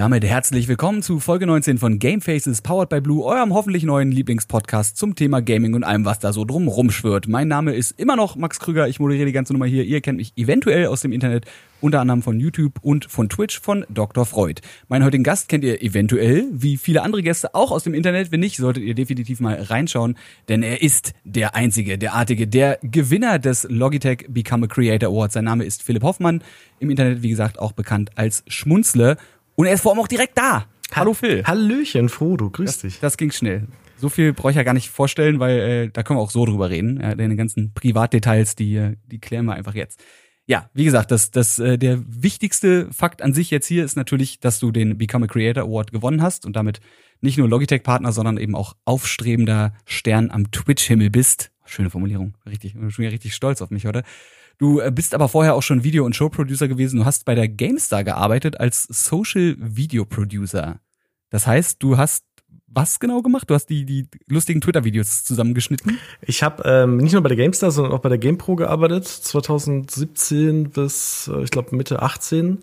Damit herzlich willkommen zu Folge 19 von Gamefaces Powered by Blue, eurem hoffentlich neuen Lieblingspodcast zum Thema Gaming und allem, was da so drum rumschwirrt. Mein Name ist immer noch Max Krüger, ich moderiere die ganze Nummer hier. Ihr kennt mich eventuell aus dem Internet, unter anderem von YouTube und von Twitch von Dr. Freud. Meinen heutigen Gast kennt ihr eventuell, wie viele andere Gäste auch aus dem Internet. Wenn nicht, solltet ihr definitiv mal reinschauen, denn er ist der Einzige, der Artige, der Gewinner des Logitech Become a Creator Award. Sein Name ist Philipp Hoffmann, im Internet wie gesagt auch bekannt als Schmunzle. Und er ist vor allem auch direkt da. Hallo Phil. Hallöchen, Frodo, grüß Das, dich. das ging schnell. So viel brauche ich ja gar nicht vorstellen, weil äh, da können wir auch so drüber reden. Ja, deine ganzen Privatdetails, die, äh, die klären wir einfach jetzt. Ja, wie gesagt, das, das, äh, der wichtigste Fakt an sich jetzt hier ist natürlich, dass du den Become a Creator Award gewonnen hast und damit nicht nur Logitech-Partner, sondern eben auch aufstrebender Stern am Twitch-Himmel bist. Schöne Formulierung, richtig, ich bin schon wieder richtig stolz auf mich, oder? Du äh, bist aber vorher auch schon Video- und Show-Producer gewesen. Du hast bei der GameStar gearbeitet als Social Video Producer. Das heißt, du hast was genau gemacht? Du hast die, die lustigen Twitter-Videos zusammengeschnitten? Ich habe ähm, nicht nur bei der GameStar, sondern auch bei der GamePro gearbeitet, 2017 bis, äh, ich glaube, Mitte 18.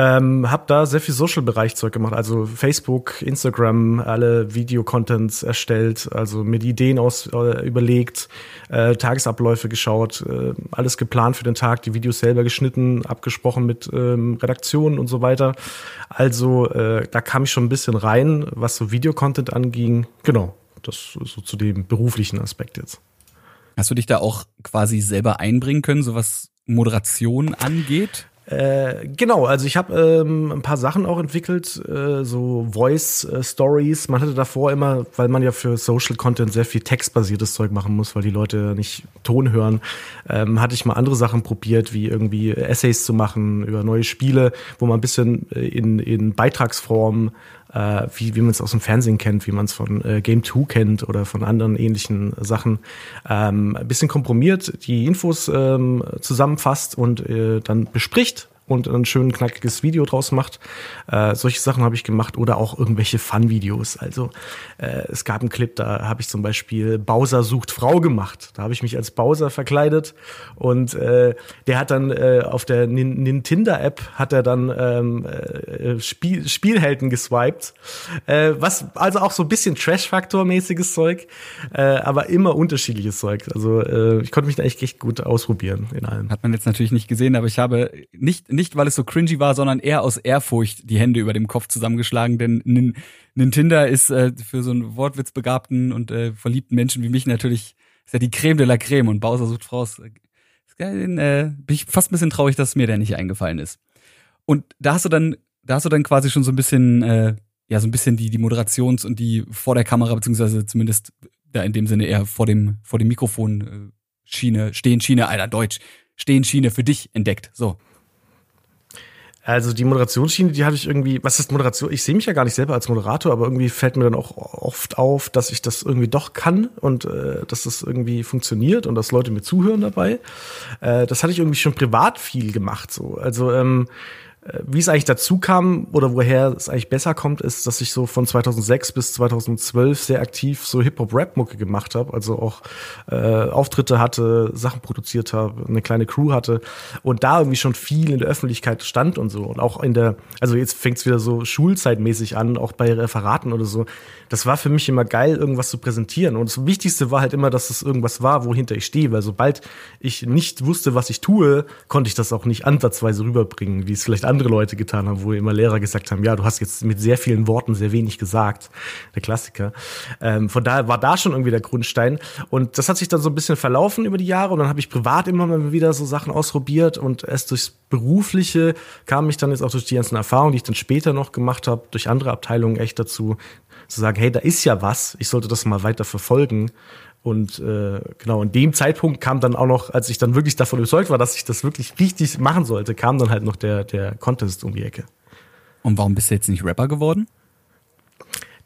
Ähm, hab da sehr viel Social-Bereich-Zeug gemacht, also Facebook, Instagram, alle Videocontents erstellt, also die Ideen aus äh, überlegt, äh, Tagesabläufe geschaut, äh, alles geplant für den Tag, die Videos selber geschnitten, abgesprochen mit ähm, Redaktionen und so weiter. Also äh, da kam ich schon ein bisschen rein, was so Videocontent anging. Genau, das so zu dem beruflichen Aspekt jetzt. Hast du dich da auch quasi selber einbringen können, so was Moderation angeht? Äh, genau, also ich habe ähm, ein paar Sachen auch entwickelt, äh, so Voice äh, Stories. Man hatte davor immer, weil man ja für Social Content sehr viel textbasiertes Zeug machen muss, weil die Leute nicht Ton hören, ähm, hatte ich mal andere Sachen probiert, wie irgendwie Essays zu machen über neue Spiele, wo man ein bisschen äh, in, in Beitragsform äh, wie, wie man es aus dem Fernsehen kennt, wie man es von äh, Game 2 kennt oder von anderen ähnlichen Sachen, ähm, ein bisschen komprimiert, die Infos ähm, zusammenfasst und äh, dann bespricht und ein schön knackiges Video draus macht. Äh, solche Sachen habe ich gemacht oder auch irgendwelche Fun-Videos. Also äh, es gab einen Clip, da habe ich zum Beispiel Bowser sucht Frau gemacht. Da habe ich mich als Bowser verkleidet und äh, der hat dann äh, auf der Nin Nintendo-App hat er dann ähm, äh, Spiel Spielhelden geswiped, äh, was also auch so ein bisschen Trash-Faktor-mäßiges Zeug, äh, aber immer unterschiedliches Zeug. Also äh, ich konnte mich da echt, echt gut ausprobieren in allem. Hat man jetzt natürlich nicht gesehen, aber ich habe nicht, nicht weil es so cringy war, sondern eher aus Ehrfurcht die Hände über dem Kopf zusammengeschlagen, denn Nin Nintendo ist äh, für so einen wortwitzbegabten und äh, verliebten Menschen wie mich natürlich ist ja die Creme de la Creme und Bowser sucht Frau. Ist, äh, bin ich fast ein bisschen traurig, dass mir der nicht eingefallen ist. Und da hast du dann, da hast du dann quasi schon so ein bisschen, äh, ja, so ein bisschen die, die Moderations- und die vor der Kamera, beziehungsweise zumindest da in dem Sinne eher vor dem, vor dem Mikrofon äh, Schiene, stehen Schiene, Alter, Deutsch, stehen Schiene für dich entdeckt. So. Also die Moderationsschiene, die hatte ich irgendwie, was ist Moderation? Ich sehe mich ja gar nicht selber als Moderator, aber irgendwie fällt mir dann auch oft auf, dass ich das irgendwie doch kann und äh, dass das irgendwie funktioniert und dass Leute mir zuhören dabei. Äh, das hatte ich irgendwie schon privat viel gemacht. So, also ähm, wie es eigentlich dazu kam oder woher es eigentlich besser kommt, ist, dass ich so von 2006 bis 2012 sehr aktiv so Hip-Hop-Rap-Mucke gemacht habe, also auch äh, Auftritte hatte, Sachen produziert habe, eine kleine Crew hatte und da irgendwie schon viel in der Öffentlichkeit stand und so und auch in der, also jetzt fängt es wieder so schulzeitmäßig an, auch bei Referaten oder so. Das war für mich immer geil, irgendwas zu präsentieren und das Wichtigste war halt immer, dass es irgendwas war, wohinter ich stehe, weil sobald ich nicht wusste, was ich tue, konnte ich das auch nicht ansatzweise rüberbringen, wie es vielleicht andere Leute getan haben, wo immer Lehrer gesagt haben, ja, du hast jetzt mit sehr vielen Worten sehr wenig gesagt. Der Klassiker. Ähm, von daher war da schon irgendwie der Grundstein. Und das hat sich dann so ein bisschen verlaufen über die Jahre. Und dann habe ich privat immer mal wieder so Sachen ausprobiert. Und erst durchs Berufliche kam ich dann jetzt auch durch die ganzen Erfahrungen, die ich dann später noch gemacht habe, durch andere Abteilungen echt dazu, zu sagen, hey, da ist ja was, ich sollte das mal weiter verfolgen. Und äh, genau, in dem Zeitpunkt kam dann auch noch, als ich dann wirklich davon überzeugt war, dass ich das wirklich richtig machen sollte, kam dann halt noch der, der Contest um die Ecke. Und warum bist du jetzt nicht Rapper geworden?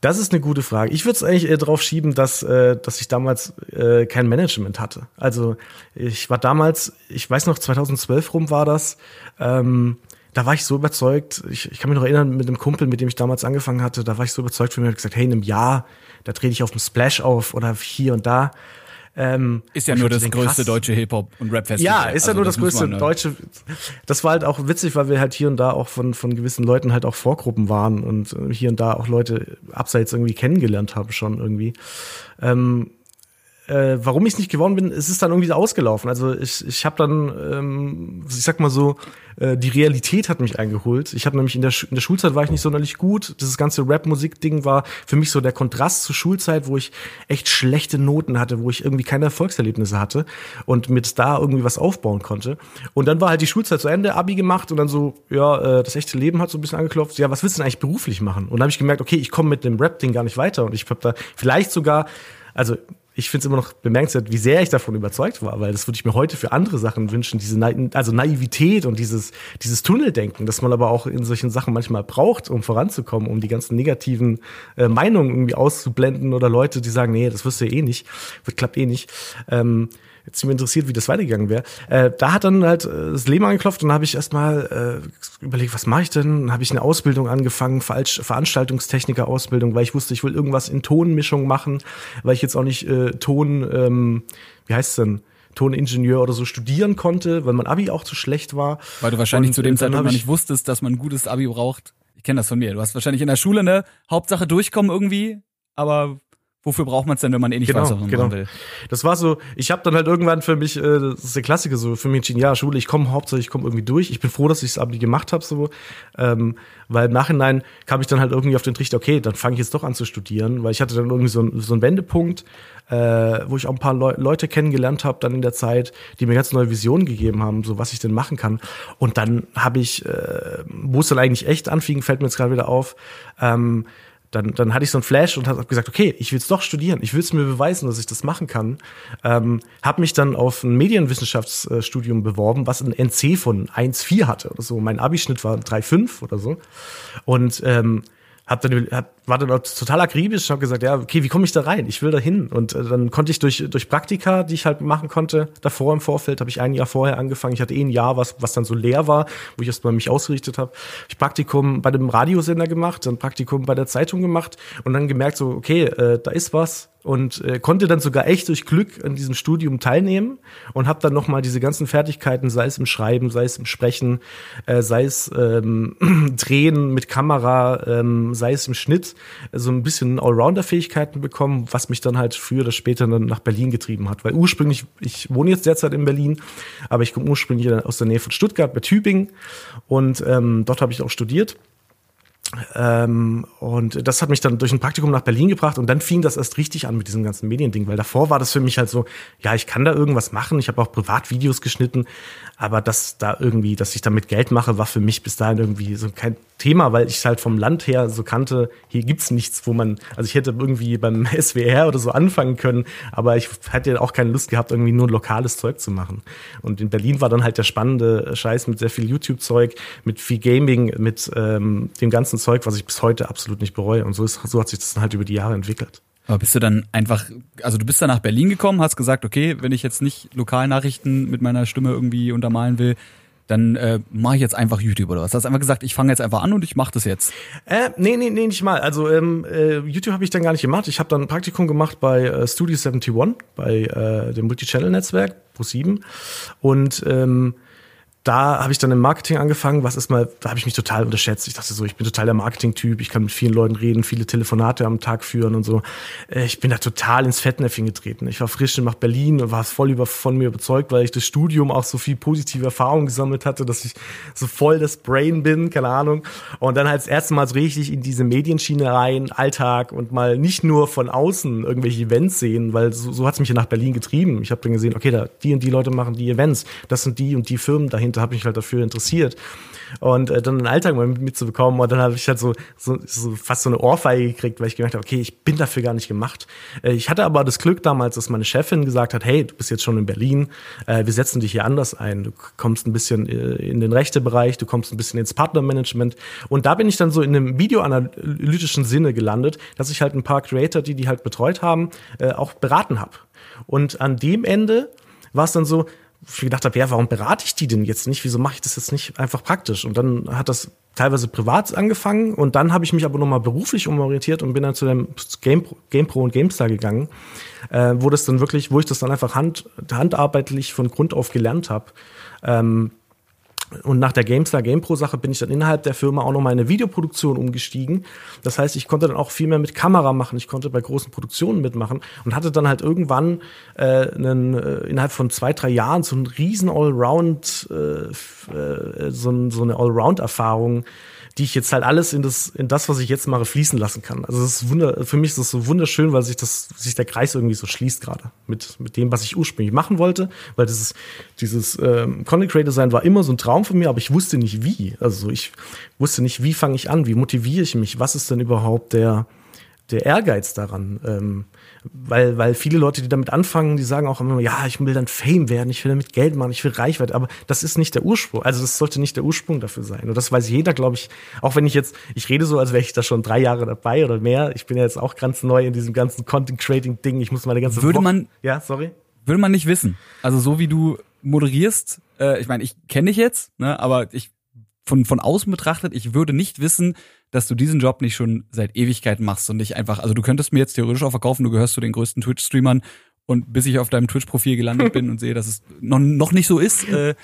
Das ist eine gute Frage. Ich würde es eigentlich eher darauf schieben, dass, äh, dass ich damals äh, kein Management hatte. Also ich war damals, ich weiß noch, 2012 rum war das, ähm, da war ich so überzeugt, ich, ich kann mich noch erinnern, mit einem Kumpel, mit dem ich damals angefangen hatte, da war ich so überzeugt von mir, gesagt, hey, in einem Jahr, da trete ich auf dem Splash auf oder hier und da. Ähm, ist ja nur das größte deutsche Hip-Hop- und Rap-Festival. Ja, ist ja also nur das, das größte man, deutsche. Das war halt auch witzig, weil wir halt hier und da auch von, von gewissen Leuten halt auch Vorgruppen waren und äh, hier und da auch Leute abseits irgendwie kennengelernt haben schon irgendwie. Ähm, äh, warum ich nicht geworden bin, es ist dann irgendwie ausgelaufen. Also ich, ich habe dann, ähm, ich sag mal so, äh, die Realität hat mich eingeholt. Ich habe nämlich in der, in der Schulzeit war ich nicht sonderlich gut. Dieses ganze Rap-Musik-Ding war für mich so der Kontrast zur Schulzeit, wo ich echt schlechte Noten hatte, wo ich irgendwie keine Erfolgserlebnisse hatte und mit da irgendwie was aufbauen konnte. Und dann war halt die Schulzeit zu Ende, Abi gemacht und dann so, ja, äh, das echte Leben hat so ein bisschen angeklopft. Ja, was willst du denn eigentlich beruflich machen? Und dann habe ich gemerkt, okay, ich komme mit dem Rap-Ding gar nicht weiter und ich habe da vielleicht sogar also ich finde es immer noch bemerkenswert, wie sehr ich davon überzeugt war, weil das würde ich mir heute für andere Sachen wünschen, diese Na also Naivität und dieses, dieses Tunneldenken, das man aber auch in solchen Sachen manchmal braucht, um voranzukommen, um die ganzen negativen äh, Meinungen irgendwie auszublenden oder Leute, die sagen, nee, das wirst du eh nicht, das klappt eh nicht. Ähm, jetzt mich interessiert, wie das weitergegangen wäre. Äh, da hat dann halt äh, das Leben angeklopft und dann habe ich erstmal äh, überlegt, was mache ich denn? Dann habe ich eine Ausbildung angefangen, Falsch Veranstaltungstechniker-Ausbildung, weil ich wusste, ich will irgendwas in Tonmischung machen, weil ich jetzt auch nicht äh, Ton, ähm, wie heißt denn? Toningenieur oder so studieren konnte, weil mein Abi auch zu schlecht war. Weil du wahrscheinlich und, zu dem Zeitpunkt noch nicht wusstest, dass man ein gutes Abi braucht. Ich kenne das von mir. Du hast wahrscheinlich in der Schule eine Hauptsache durchkommen irgendwie, aber Wofür braucht man es denn, wenn man eh nicht genau, weiß, was man genau. will? Das war so, ich habe dann halt irgendwann für mich, äh, das ist der Klassiker so, für mich entschieden, ja, Schule, ich komme hauptsächlich, ich komme irgendwie durch. Ich bin froh, dass ich das Abi gemacht habe, so, ähm, weil im Nachhinein kam ich dann halt irgendwie auf den Trichter, okay, dann fange ich jetzt doch an zu studieren, weil ich hatte dann irgendwie so, ein, so einen Wendepunkt, äh, wo ich auch ein paar Le Leute kennengelernt habe dann in der Zeit, die mir ganz neue Visionen gegeben haben, so was ich denn machen kann. Und dann habe ich, äh, wo es dann eigentlich echt anfing, fällt mir jetzt gerade wieder auf, ähm, dann, dann hatte ich so ein Flash und habe gesagt, okay, ich will es doch studieren, ich will es mir beweisen, dass ich das machen kann. Ähm, habe mich dann auf ein Medienwissenschaftsstudium beworben, was ein NC von 1,4 hatte oder so. Mein Abischnitt war 3,5 oder so. Und ähm, hab dann hab, war dann auch total akribisch und habe gesagt, ja, okay, wie komme ich da rein? Ich will da hin. Und äh, dann konnte ich durch, durch Praktika, die ich halt machen konnte, davor im Vorfeld, habe ich ein Jahr vorher angefangen. Ich hatte eh ein Jahr, was, was dann so leer war, wo ich erst mal mich ausgerichtet habe. Ich Praktikum bei dem Radiosender gemacht, dann Praktikum bei der Zeitung gemacht und dann gemerkt, so, okay, äh, da ist was, und äh, konnte dann sogar echt durch Glück an diesem Studium teilnehmen und habe dann nochmal diese ganzen Fertigkeiten, sei es im Schreiben, sei es im Sprechen, äh, sei es ähm, Drehen mit Kamera, ähm, sei es im Schnitt, so ein bisschen Allrounder-Fähigkeiten bekommen, was mich dann halt früher oder später dann nach Berlin getrieben hat. Weil ursprünglich, ich wohne jetzt derzeit in Berlin, aber ich komme ursprünglich aus der Nähe von Stuttgart bei Tübingen und ähm, dort habe ich auch studiert ähm, und das hat mich dann durch ein Praktikum nach Berlin gebracht und dann fing das erst richtig an mit diesem ganzen Mediending, weil davor war das für mich halt so, ja, ich kann da irgendwas machen, ich habe auch Privatvideos geschnitten, aber dass da irgendwie, dass ich damit Geld mache, war für mich bis dahin irgendwie so kein Thema, weil ich halt vom Land her so kannte, hier gibt's nichts, wo man, also ich hätte irgendwie beim SWR oder so anfangen können, aber ich hätte auch keine Lust gehabt, irgendwie nur lokales Zeug zu machen. Und in Berlin war dann halt der spannende Scheiß mit sehr viel YouTube-Zeug, mit viel Gaming, mit ähm, dem ganzen Zeug, was ich bis heute absolut nicht bereue. Und so, ist, so hat sich das dann halt über die Jahre entwickelt. Aber bist du dann einfach, also du bist dann nach Berlin gekommen, hast gesagt, okay, wenn ich jetzt nicht Lokalnachrichten mit meiner Stimme irgendwie untermalen will, dann äh, mache ich jetzt einfach YouTube oder was? Du hast einfach gesagt, ich fange jetzt einfach an und ich mache das jetzt. Äh, nee, nee, nee, nicht mal. Also ähm, äh, YouTube habe ich dann gar nicht gemacht. Ich habe dann ein Praktikum gemacht bei äh, Studio 71, bei äh, dem Multichannel-Netzwerk, Pro7. Und ähm, da habe ich dann im Marketing angefangen, was ist mal, da habe ich mich total unterschätzt. Ich dachte so, ich bin total der Marketing-Typ, ich kann mit vielen Leuten reden, viele Telefonate am Tag führen und so. Äh, ich bin da total ins Fettnäpfchen getreten. Ich war frisch nach Berlin und war voll über, von mir überzeugt, weil ich das Studium auch so viel positive Erfahrungen gesammelt hatte, dass ich so voll das Brain bin, keine Ahnung. Und dann halt das erste Mal so richtig in diese Medienschiene rein, Alltag und mal nicht nur von außen irgendwelche Events sehen, weil so, so hat es mich ja nach Berlin getrieben. Ich habe dann gesehen, okay, da die und die Leute machen die Events, das sind die und die Firmen dahinter dahinter, habe mich halt dafür interessiert. Und äh, dann den Alltag mal mitzubekommen und dann habe ich halt so, so, so fast so eine Ohrfeige gekriegt, weil ich gemerkt habe, okay, ich bin dafür gar nicht gemacht. Äh, ich hatte aber das Glück damals, dass meine Chefin gesagt hat, hey, du bist jetzt schon in Berlin, äh, wir setzen dich hier anders ein. Du kommst ein bisschen äh, in den Rechtebereich, du kommst ein bisschen ins Partnermanagement. Und da bin ich dann so in einem videoanalytischen Sinne gelandet, dass ich halt ein paar Creator, die die halt betreut haben, äh, auch beraten habe. Und an dem Ende war es dann so, ich gedacht habe, ja, warum berate ich die denn jetzt nicht? Wieso mache ich das jetzt nicht einfach praktisch? Und dann hat das teilweise privat angefangen und dann habe ich mich aber nochmal beruflich umorientiert und bin dann zu dem Game, GamePro und GameStar gegangen, äh, wo das dann wirklich, wo ich das dann einfach hand, handarbeitlich von Grund auf gelernt habe. Ähm, und nach der GameStar GamePro Sache bin ich dann innerhalb der Firma auch noch mal in eine Videoproduktion umgestiegen. Das heißt, ich konnte dann auch viel mehr mit Kamera machen. Ich konnte bei großen Produktionen mitmachen und hatte dann halt irgendwann äh, einen, äh, innerhalb von zwei, drei Jahren so einen riesen Allround, äh, äh, so, so eine Allround-Erfahrung die ich jetzt halt alles in das, in das, was ich jetzt mache, fließen lassen kann. Also es ist wunder, für mich ist das so wunderschön, weil sich das, sich der Kreis irgendwie so schließt gerade mit, mit dem, was ich ursprünglich machen wollte, weil dieses, dieses ähm, Content Creator sein war immer so ein Traum von mir, aber ich wusste nicht wie. Also ich wusste nicht, wie fange ich an, wie motiviere ich mich, was ist denn überhaupt der, der Ehrgeiz daran. Ähm, weil, weil viele Leute, die damit anfangen, die sagen auch immer, ja, ich will dann Fame werden, ich will damit Geld machen, ich will reich werden, aber das ist nicht der Ursprung. Also das sollte nicht der Ursprung dafür sein. Und das weiß jeder, glaube ich, auch wenn ich jetzt, ich rede so, als wäre ich da schon drei Jahre dabei oder mehr. Ich bin ja jetzt auch ganz neu in diesem ganzen Content-Creating-Ding. Ich muss meine ganze Würde Woche man, ja, sorry? Würde man nicht wissen. Also so wie du moderierst, äh, ich meine, ich kenne dich jetzt, ne, aber ich von, von außen betrachtet, ich würde nicht wissen, dass du diesen Job nicht schon seit Ewigkeiten machst und nicht einfach, also du könntest mir jetzt theoretisch auch verkaufen, du gehörst zu den größten Twitch-Streamern und bis ich auf deinem Twitch-Profil gelandet bin und sehe, dass es noch, noch nicht so ist, äh,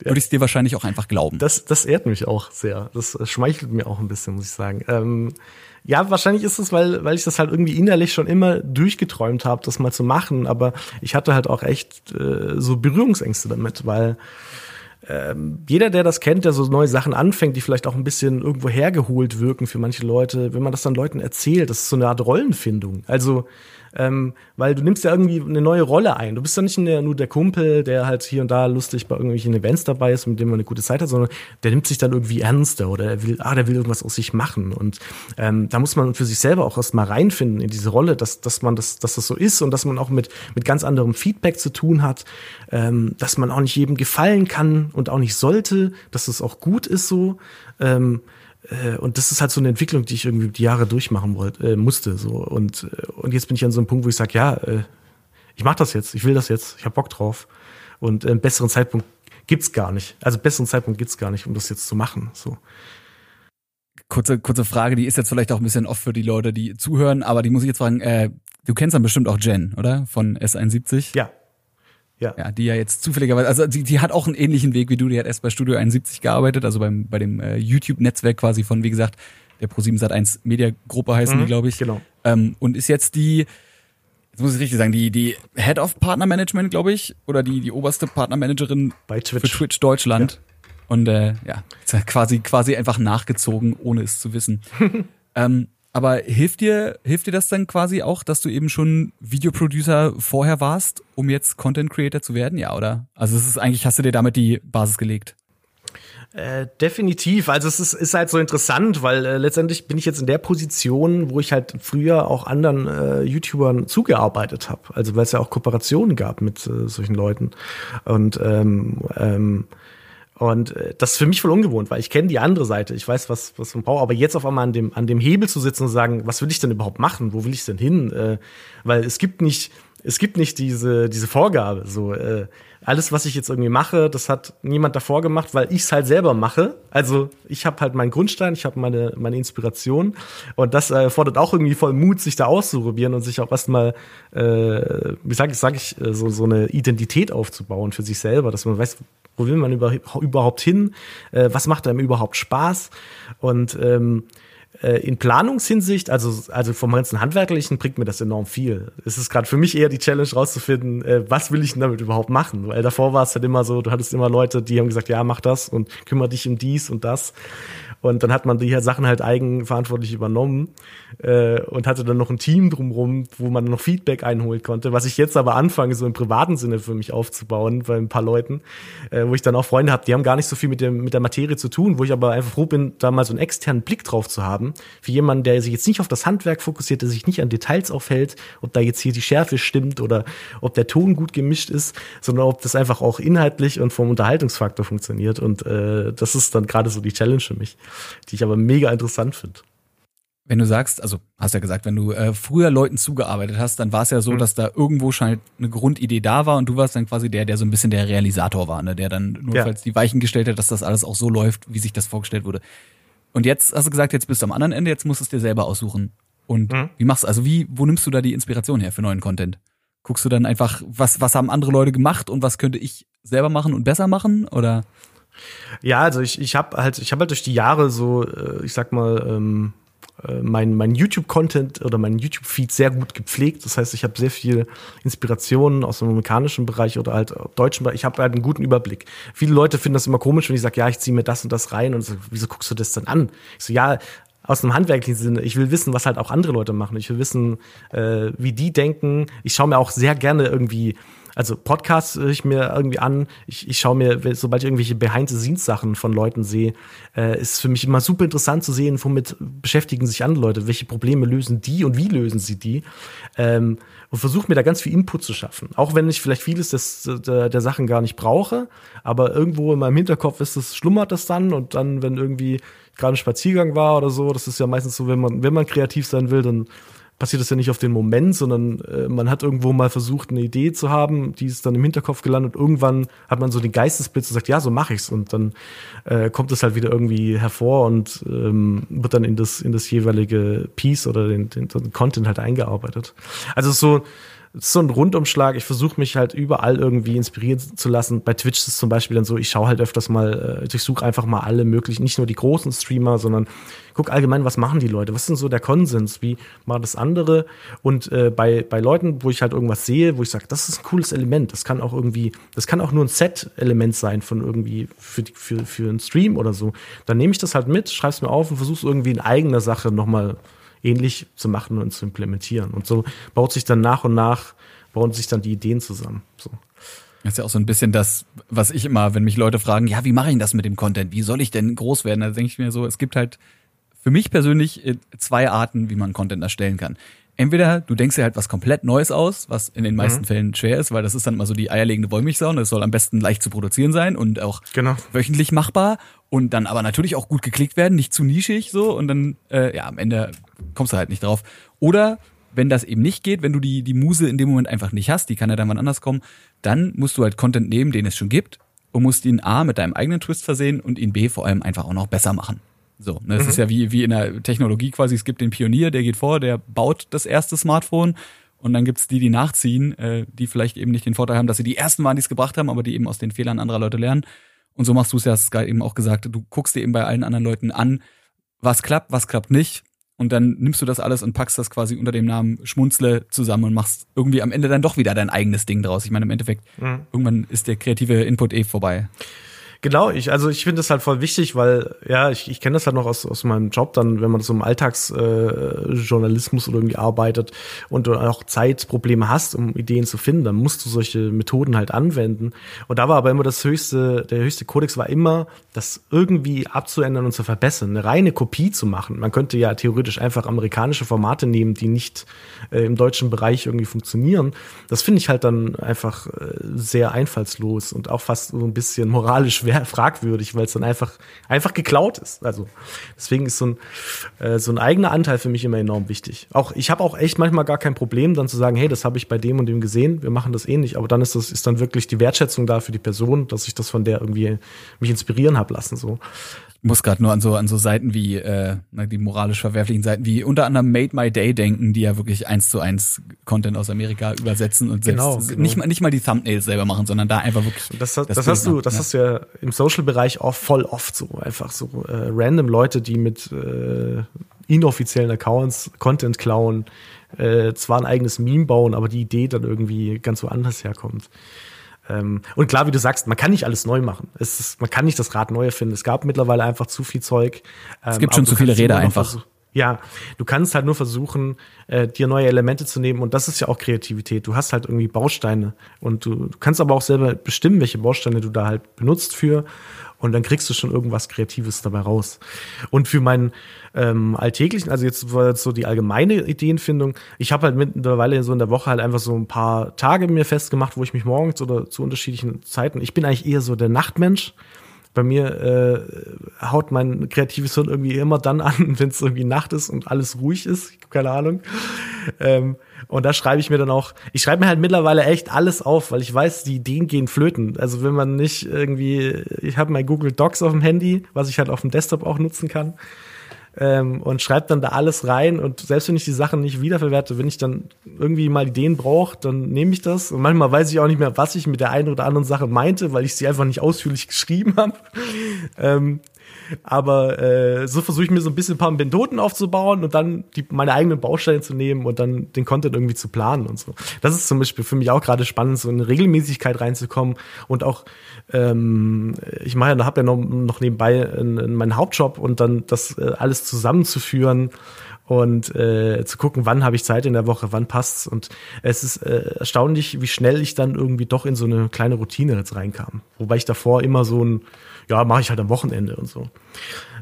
würde ich es dir wahrscheinlich auch einfach glauben. Das, das ehrt mich auch sehr. Das schmeichelt mir auch ein bisschen, muss ich sagen. Ähm, ja, wahrscheinlich ist es, weil, weil ich das halt irgendwie innerlich schon immer durchgeträumt habe, das mal zu machen. Aber ich hatte halt auch echt äh, so Berührungsängste damit, weil ähm, jeder, der das kennt, der so neue Sachen anfängt, die vielleicht auch ein bisschen irgendwo hergeholt wirken für manche Leute, wenn man das dann Leuten erzählt, das ist so eine Art Rollenfindung. Also ähm, weil du nimmst ja irgendwie eine neue Rolle ein. Du bist ja nicht nur der Kumpel, der halt hier und da lustig bei irgendwelchen Events dabei ist, mit dem man eine gute Zeit hat, sondern der nimmt sich dann irgendwie ernster oder er will, ah, der will irgendwas aus sich machen. Und ähm, da muss man für sich selber auch erst mal reinfinden in diese Rolle, dass, dass man das, dass das so ist und dass man auch mit, mit ganz anderem Feedback zu tun hat, ähm, dass man auch nicht jedem gefallen kann und auch nicht sollte, dass es auch gut ist so. Ähm, äh, und das ist halt so eine Entwicklung, die ich irgendwie die Jahre durchmachen wollte, äh, musste. So. Und, äh, und jetzt bin ich an so einem Punkt, wo ich sage, ja, äh, ich mache das jetzt, ich will das jetzt, ich habe Bock drauf. Und einen besseren Zeitpunkt gibt's gar nicht. Also besseren Zeitpunkt gibt's gar nicht, um das jetzt zu machen. So. Kurze, kurze Frage, die ist jetzt vielleicht auch ein bisschen oft für die Leute, die zuhören, aber die muss ich jetzt fragen, äh, du kennst dann bestimmt auch Jen, oder? Von S71? Ja. Ja. ja, die ja jetzt zufälligerweise, also die, die hat auch einen ähnlichen Weg wie du, die hat erst bei Studio 71 gearbeitet, also beim, bei dem äh, YouTube-Netzwerk quasi von, wie gesagt, der Pro7 Sat1 Media-Gruppe heißen mhm, die, glaube ich. Genau. Ähm, und ist jetzt die, jetzt muss ich richtig sagen, die, die Head of Partner Management, glaube ich, oder die, die oberste Partnermanagerin bei Twitch. für Twitch Deutschland. Ja. Und äh, ja, quasi, quasi einfach nachgezogen, ohne es zu wissen. ähm, aber hilft dir, hilft dir das dann quasi auch, dass du eben schon Videoproducer vorher warst, um jetzt Content Creator zu werden? Ja, oder? Also es ist eigentlich, hast du dir damit die Basis gelegt? Äh, definitiv. Also es ist, ist halt so interessant, weil äh, letztendlich bin ich jetzt in der Position, wo ich halt früher auch anderen äh, YouTubern zugearbeitet habe. Also weil es ja auch Kooperationen gab mit äh, solchen Leuten. Und ähm, ähm, und äh, das ist für mich voll ungewohnt, weil ich kenne die andere Seite. Ich weiß, was, was man braucht. Aber jetzt auf einmal an dem, an dem Hebel zu sitzen und sagen, was will ich denn überhaupt machen? Wo will ich denn hin? Äh, weil es gibt nicht, es gibt nicht diese, diese Vorgabe. So, äh, alles, was ich jetzt irgendwie mache, das hat niemand davor gemacht, weil ich es halt selber mache. Also ich habe halt meinen Grundstein, ich habe meine, meine Inspiration. Und das äh, fordert auch irgendwie voll Mut, sich da auszuprobieren und sich auch erstmal, äh, wie sage ich, sag ich, äh, so, so eine Identität aufzubauen für sich selber, dass man weiß, wo will man überhaupt hin? Äh, was macht einem überhaupt Spaß? Und ähm, äh, in Planungshinsicht, also, also vom ganzen Handwerklichen, bringt mir das enorm viel. Es ist gerade für mich eher die Challenge rauszufinden, äh, was will ich denn damit überhaupt machen? Weil davor war es halt immer so, du hattest immer Leute, die haben gesagt, ja, mach das und kümmere dich um dies und das. Und dann hat man die Sachen halt eigenverantwortlich übernommen äh, und hatte dann noch ein Team drumrum, wo man noch Feedback einholen konnte, was ich jetzt aber anfange, so im privaten Sinne für mich aufzubauen bei ein paar Leuten, äh, wo ich dann auch Freunde habe, die haben gar nicht so viel mit, dem, mit der Materie zu tun, wo ich aber einfach froh bin, da mal so einen externen Blick drauf zu haben, für jemanden, der sich jetzt nicht auf das Handwerk fokussiert, der sich nicht an Details aufhält, ob da jetzt hier die Schärfe stimmt oder ob der Ton gut gemischt ist, sondern ob das einfach auch inhaltlich und vom Unterhaltungsfaktor funktioniert. Und äh, das ist dann gerade so die Challenge für mich die ich aber mega interessant finde. wenn du sagst, also hast ja gesagt, wenn du äh, früher Leuten zugearbeitet hast, dann war es ja so, mhm. dass da irgendwo schon halt eine Grundidee da war und du warst dann quasi der, der so ein bisschen der Realisator war, ne? der dann notfalls ja. die Weichen gestellt hat, dass das alles auch so läuft, wie sich das vorgestellt wurde. Und jetzt hast du gesagt, jetzt bist du am anderen Ende, jetzt musst du es dir selber aussuchen. Und mhm. wie machst du, also wie, wo nimmst du da die Inspiration her für neuen Content? Guckst du dann einfach, was, was haben andere Leute gemacht und was könnte ich selber machen und besser machen? Oder? Ja, also ich, ich habe halt, ich halt durch die Jahre so, äh, ich sag mal, ähm, äh, mein, mein YouTube-Content oder mein YouTube-Feed sehr gut gepflegt. Das heißt, ich habe sehr viel Inspirationen aus dem amerikanischen Bereich oder halt deutschen Bereich. Ich habe halt einen guten Überblick. Viele Leute finden das immer komisch, wenn ich sage, ja, ich ziehe mir das und das rein und so, wieso guckst du das dann an? Ich so, ja, aus einem handwerklichen Sinne. Ich will wissen, was halt auch andere Leute machen. Ich will wissen, äh, wie die denken. Ich schaue mir auch sehr gerne irgendwie also Podcasts höre ich mir irgendwie an. Ich, ich schaue mir, sobald ich irgendwelche Behind-the-Scenes-Sachen von Leuten sehe, äh, ist für mich immer super interessant zu sehen, womit beschäftigen sich andere Leute, welche Probleme lösen die und wie lösen sie die. Ähm, und versuche mir da ganz viel Input zu schaffen. Auch wenn ich vielleicht vieles des, der, der Sachen gar nicht brauche, aber irgendwo in meinem Hinterkopf ist das, schlummert das dann und dann, wenn irgendwie gerade ein Spaziergang war oder so, das ist ja meistens so, wenn man, wenn man kreativ sein will, dann passiert das ja nicht auf den Moment, sondern äh, man hat irgendwo mal versucht, eine Idee zu haben, die ist dann im Hinterkopf gelandet. Irgendwann hat man so den Geistesblitz und sagt, ja, so mache ich's. Und dann äh, kommt es halt wieder irgendwie hervor und ähm, wird dann in das, in das jeweilige Piece oder den, den, den Content halt eingearbeitet. Also so ist so ein Rundumschlag. Ich versuche mich halt überall irgendwie inspirieren zu lassen. Bei Twitch ist es zum Beispiel dann so, ich schaue halt öfters mal, äh, ich suche einfach mal alle möglichen, nicht nur die großen Streamer, sondern guck allgemein, was machen die Leute? Was ist denn so der Konsens? Wie machen das andere? Und äh, bei, bei Leuten, wo ich halt irgendwas sehe, wo ich sage, das ist ein cooles Element, das kann auch irgendwie, das kann auch nur ein Set-Element sein von irgendwie für, die, für, für einen Stream oder so. Dann nehme ich das halt mit, schreibe es mir auf und versuche es irgendwie in eigener Sache nochmal ähnlich zu machen und zu implementieren. Und so baut sich dann nach und nach, bauen sich dann die Ideen zusammen. So. Das ist ja auch so ein bisschen das, was ich immer, wenn mich Leute fragen, ja, wie mache ich das mit dem Content? Wie soll ich denn groß werden? Da denke ich mir so, es gibt halt für mich persönlich äh, zwei Arten, wie man Content erstellen kann. Entweder du denkst dir halt was komplett Neues aus, was in den meisten mhm. Fällen schwer ist, weil das ist dann immer so die eierlegende Wollmilchsau und es soll am besten leicht zu produzieren sein und auch genau. wöchentlich machbar und dann aber natürlich auch gut geklickt werden, nicht zu nischig so und dann äh, ja am Ende kommst du halt nicht drauf. Oder wenn das eben nicht geht, wenn du die, die Muse in dem Moment einfach nicht hast, die kann ja dann wann anders kommen, dann musst du halt Content nehmen, den es schon gibt und musst ihn A mit deinem eigenen Twist versehen und ihn B vor allem einfach auch noch besser machen. So, ne, das mhm. ist ja wie, wie in der Technologie quasi, es gibt den Pionier, der geht vor, der baut das erste Smartphone und dann gibt's die, die nachziehen, äh, die vielleicht eben nicht den Vorteil haben, dass sie die ersten waren, die es gebracht haben, aber die eben aus den Fehlern anderer Leute lernen. Und so machst du es ja, hast Sky eben auch gesagt, du guckst dir eben bei allen anderen Leuten an, was klappt, was klappt nicht und dann nimmst du das alles und packst das quasi unter dem Namen Schmunzle zusammen und machst irgendwie am Ende dann doch wieder dein eigenes Ding draus. Ich meine, im Endeffekt, mhm. irgendwann ist der kreative Input eh vorbei. Genau, ich, also ich finde das halt voll wichtig, weil, ja, ich, ich kenne das halt noch aus, aus meinem Job dann, wenn man so im Alltagsjournalismus äh, oder irgendwie arbeitet und du auch Zeitprobleme hast, um Ideen zu finden, dann musst du solche Methoden halt anwenden. Und da war aber immer das höchste, der höchste Kodex war immer, das irgendwie abzuändern und zu verbessern, eine reine Kopie zu machen. Man könnte ja theoretisch einfach amerikanische Formate nehmen, die nicht äh, im deutschen Bereich irgendwie funktionieren. Das finde ich halt dann einfach äh, sehr einfallslos und auch fast so ein bisschen moralisch wert fragwürdig, weil es dann einfach, einfach geklaut ist. Also deswegen ist so ein, äh, so ein eigener Anteil für mich immer enorm wichtig. Auch ich habe auch echt manchmal gar kein Problem, dann zu sagen, hey, das habe ich bei dem und dem gesehen, wir machen das ähnlich. Aber dann ist das ist dann wirklich die Wertschätzung da für die Person, dass ich das von der irgendwie mich inspirieren habe lassen. So muss gerade nur an so an so Seiten wie äh, die moralisch verwerflichen Seiten wie unter anderem Made My Day denken, die ja wirklich eins zu eins Content aus Amerika übersetzen und selbst genau, genau. nicht mal nicht mal die Thumbnails selber machen, sondern da einfach wirklich. Das, das, das hast du, das ja. hast du ja im Social Bereich auch voll oft so einfach so äh, random Leute, die mit äh, inoffiziellen Accounts Content klauen, äh, zwar ein eigenes Meme bauen, aber die Idee dann irgendwie ganz woanders herkommt. Ähm, und klar, wie du sagst, man kann nicht alles neu machen. Es ist, man kann nicht das Rad neu erfinden. Es gab mittlerweile einfach zu viel Zeug. Ähm, es gibt schon zu viele Räder einfach. Ja, du kannst halt nur versuchen, äh, dir neue Elemente zu nehmen und das ist ja auch Kreativität. Du hast halt irgendwie Bausteine und du, du kannst aber auch selber bestimmen, welche Bausteine du da halt benutzt für und dann kriegst du schon irgendwas Kreatives dabei raus. Und für meinen ähm, alltäglichen, also jetzt war so die allgemeine Ideenfindung, ich habe halt mittlerweile so in der Woche halt einfach so ein paar Tage mir festgemacht, wo ich mich morgens oder zu unterschiedlichen Zeiten, ich bin eigentlich eher so der Nachtmensch, Bei mir äh, haut mein kreatives Hirn irgendwie immer dann an, wenn es irgendwie Nacht ist und alles ruhig ist. Keine Ahnung. Ähm, und da schreibe ich mir dann auch, ich schreibe mir halt mittlerweile echt alles auf, weil ich weiß, die Ideen gehen flöten. Also wenn man nicht irgendwie, ich habe mein Google Docs auf dem Handy, was ich halt auf dem Desktop auch nutzen kann. Ähm, und schreibe dann da alles rein und selbst wenn ich die Sachen nicht wiederverwerte, wenn ich dann irgendwie mal Ideen brauche, dann nehme ich das und manchmal weiß ich auch nicht mehr, was ich mit der einen oder anderen Sache meinte, weil ich sie einfach nicht ausführlich geschrieben habe. ähm, aber äh, so versuche ich mir so ein bisschen ein paar Bendoten aufzubauen und dann die, meine eigenen Bausteine zu nehmen und dann den Content irgendwie zu planen und so. Das ist zum Beispiel für mich auch gerade spannend, so in Regelmäßigkeit reinzukommen und auch ähm, ich mache ja, habe ja noch, noch nebenbei in, in meinen Hauptjob und dann das äh, alles zusammenzuführen und äh, zu gucken, wann habe ich Zeit in der Woche, wann passt's. Und es ist äh, erstaunlich, wie schnell ich dann irgendwie doch in so eine kleine Routine jetzt reinkam. Wobei ich davor immer so ein ja, mache ich halt am Wochenende und so.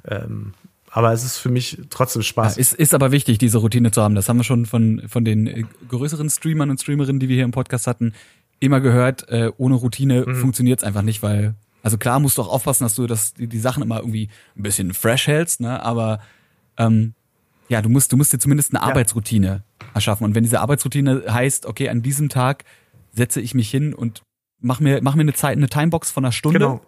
Ähm, aber es ist für mich trotzdem Spaß. Ja, ist, ist aber wichtig, diese Routine zu haben. Das haben wir schon von, von den äh, größeren Streamern und Streamerinnen, die wir hier im Podcast hatten, immer gehört. Äh, ohne Routine mhm. funktioniert es einfach nicht, weil, also klar musst du auch aufpassen, dass du das, die, die Sachen immer irgendwie ein bisschen fresh hältst, ne? Aber ähm, ja, du musst, du musst dir zumindest eine ja. Arbeitsroutine erschaffen. Und wenn diese Arbeitsroutine heißt, okay, an diesem Tag setze ich mich hin und mach mir, mach mir eine Zeit, eine Timebox von einer Stunde. Genau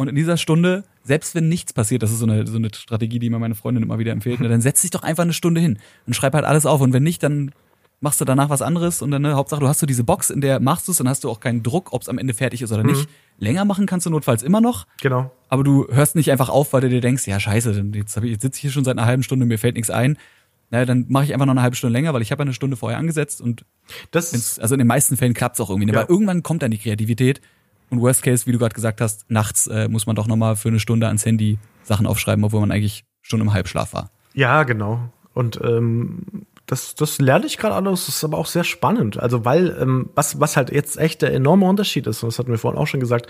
und in dieser Stunde, selbst wenn nichts passiert, das ist so eine, so eine Strategie, die mir meine Freundin immer wieder empfiehlt, ne, dann setz dich doch einfach eine Stunde hin und schreib halt alles auf. Und wenn nicht, dann machst du danach was anderes und dann, ne, Hauptsache, du hast so diese Box, in der machst du es, dann hast du auch keinen Druck, ob es am Ende fertig ist oder nicht. Mhm. Länger machen kannst du notfalls immer noch. Genau. Aber du hörst nicht einfach auf, weil du dir denkst, ja, scheiße, jetzt, hab ich, jetzt sitze ich hier schon seit einer halben Stunde, mir fällt nichts ein. Naja, dann mache ich einfach noch eine halbe Stunde länger, weil ich habe ja eine Stunde vorher angesetzt und das also in den meisten Fällen klappt es auch irgendwie. Ne? Ja. Weil irgendwann kommt dann die Kreativität und Worst Case, wie du gerade gesagt hast, nachts äh, muss man doch nochmal für eine Stunde ans Handy Sachen aufschreiben, obwohl man eigentlich schon im Halbschlaf war. Ja, genau. Und ähm, das, das lerne ich gerade alles, das ist aber auch sehr spannend. Also, weil, ähm, was, was halt jetzt echt der enorme Unterschied ist, und das hatten wir vorhin auch schon gesagt,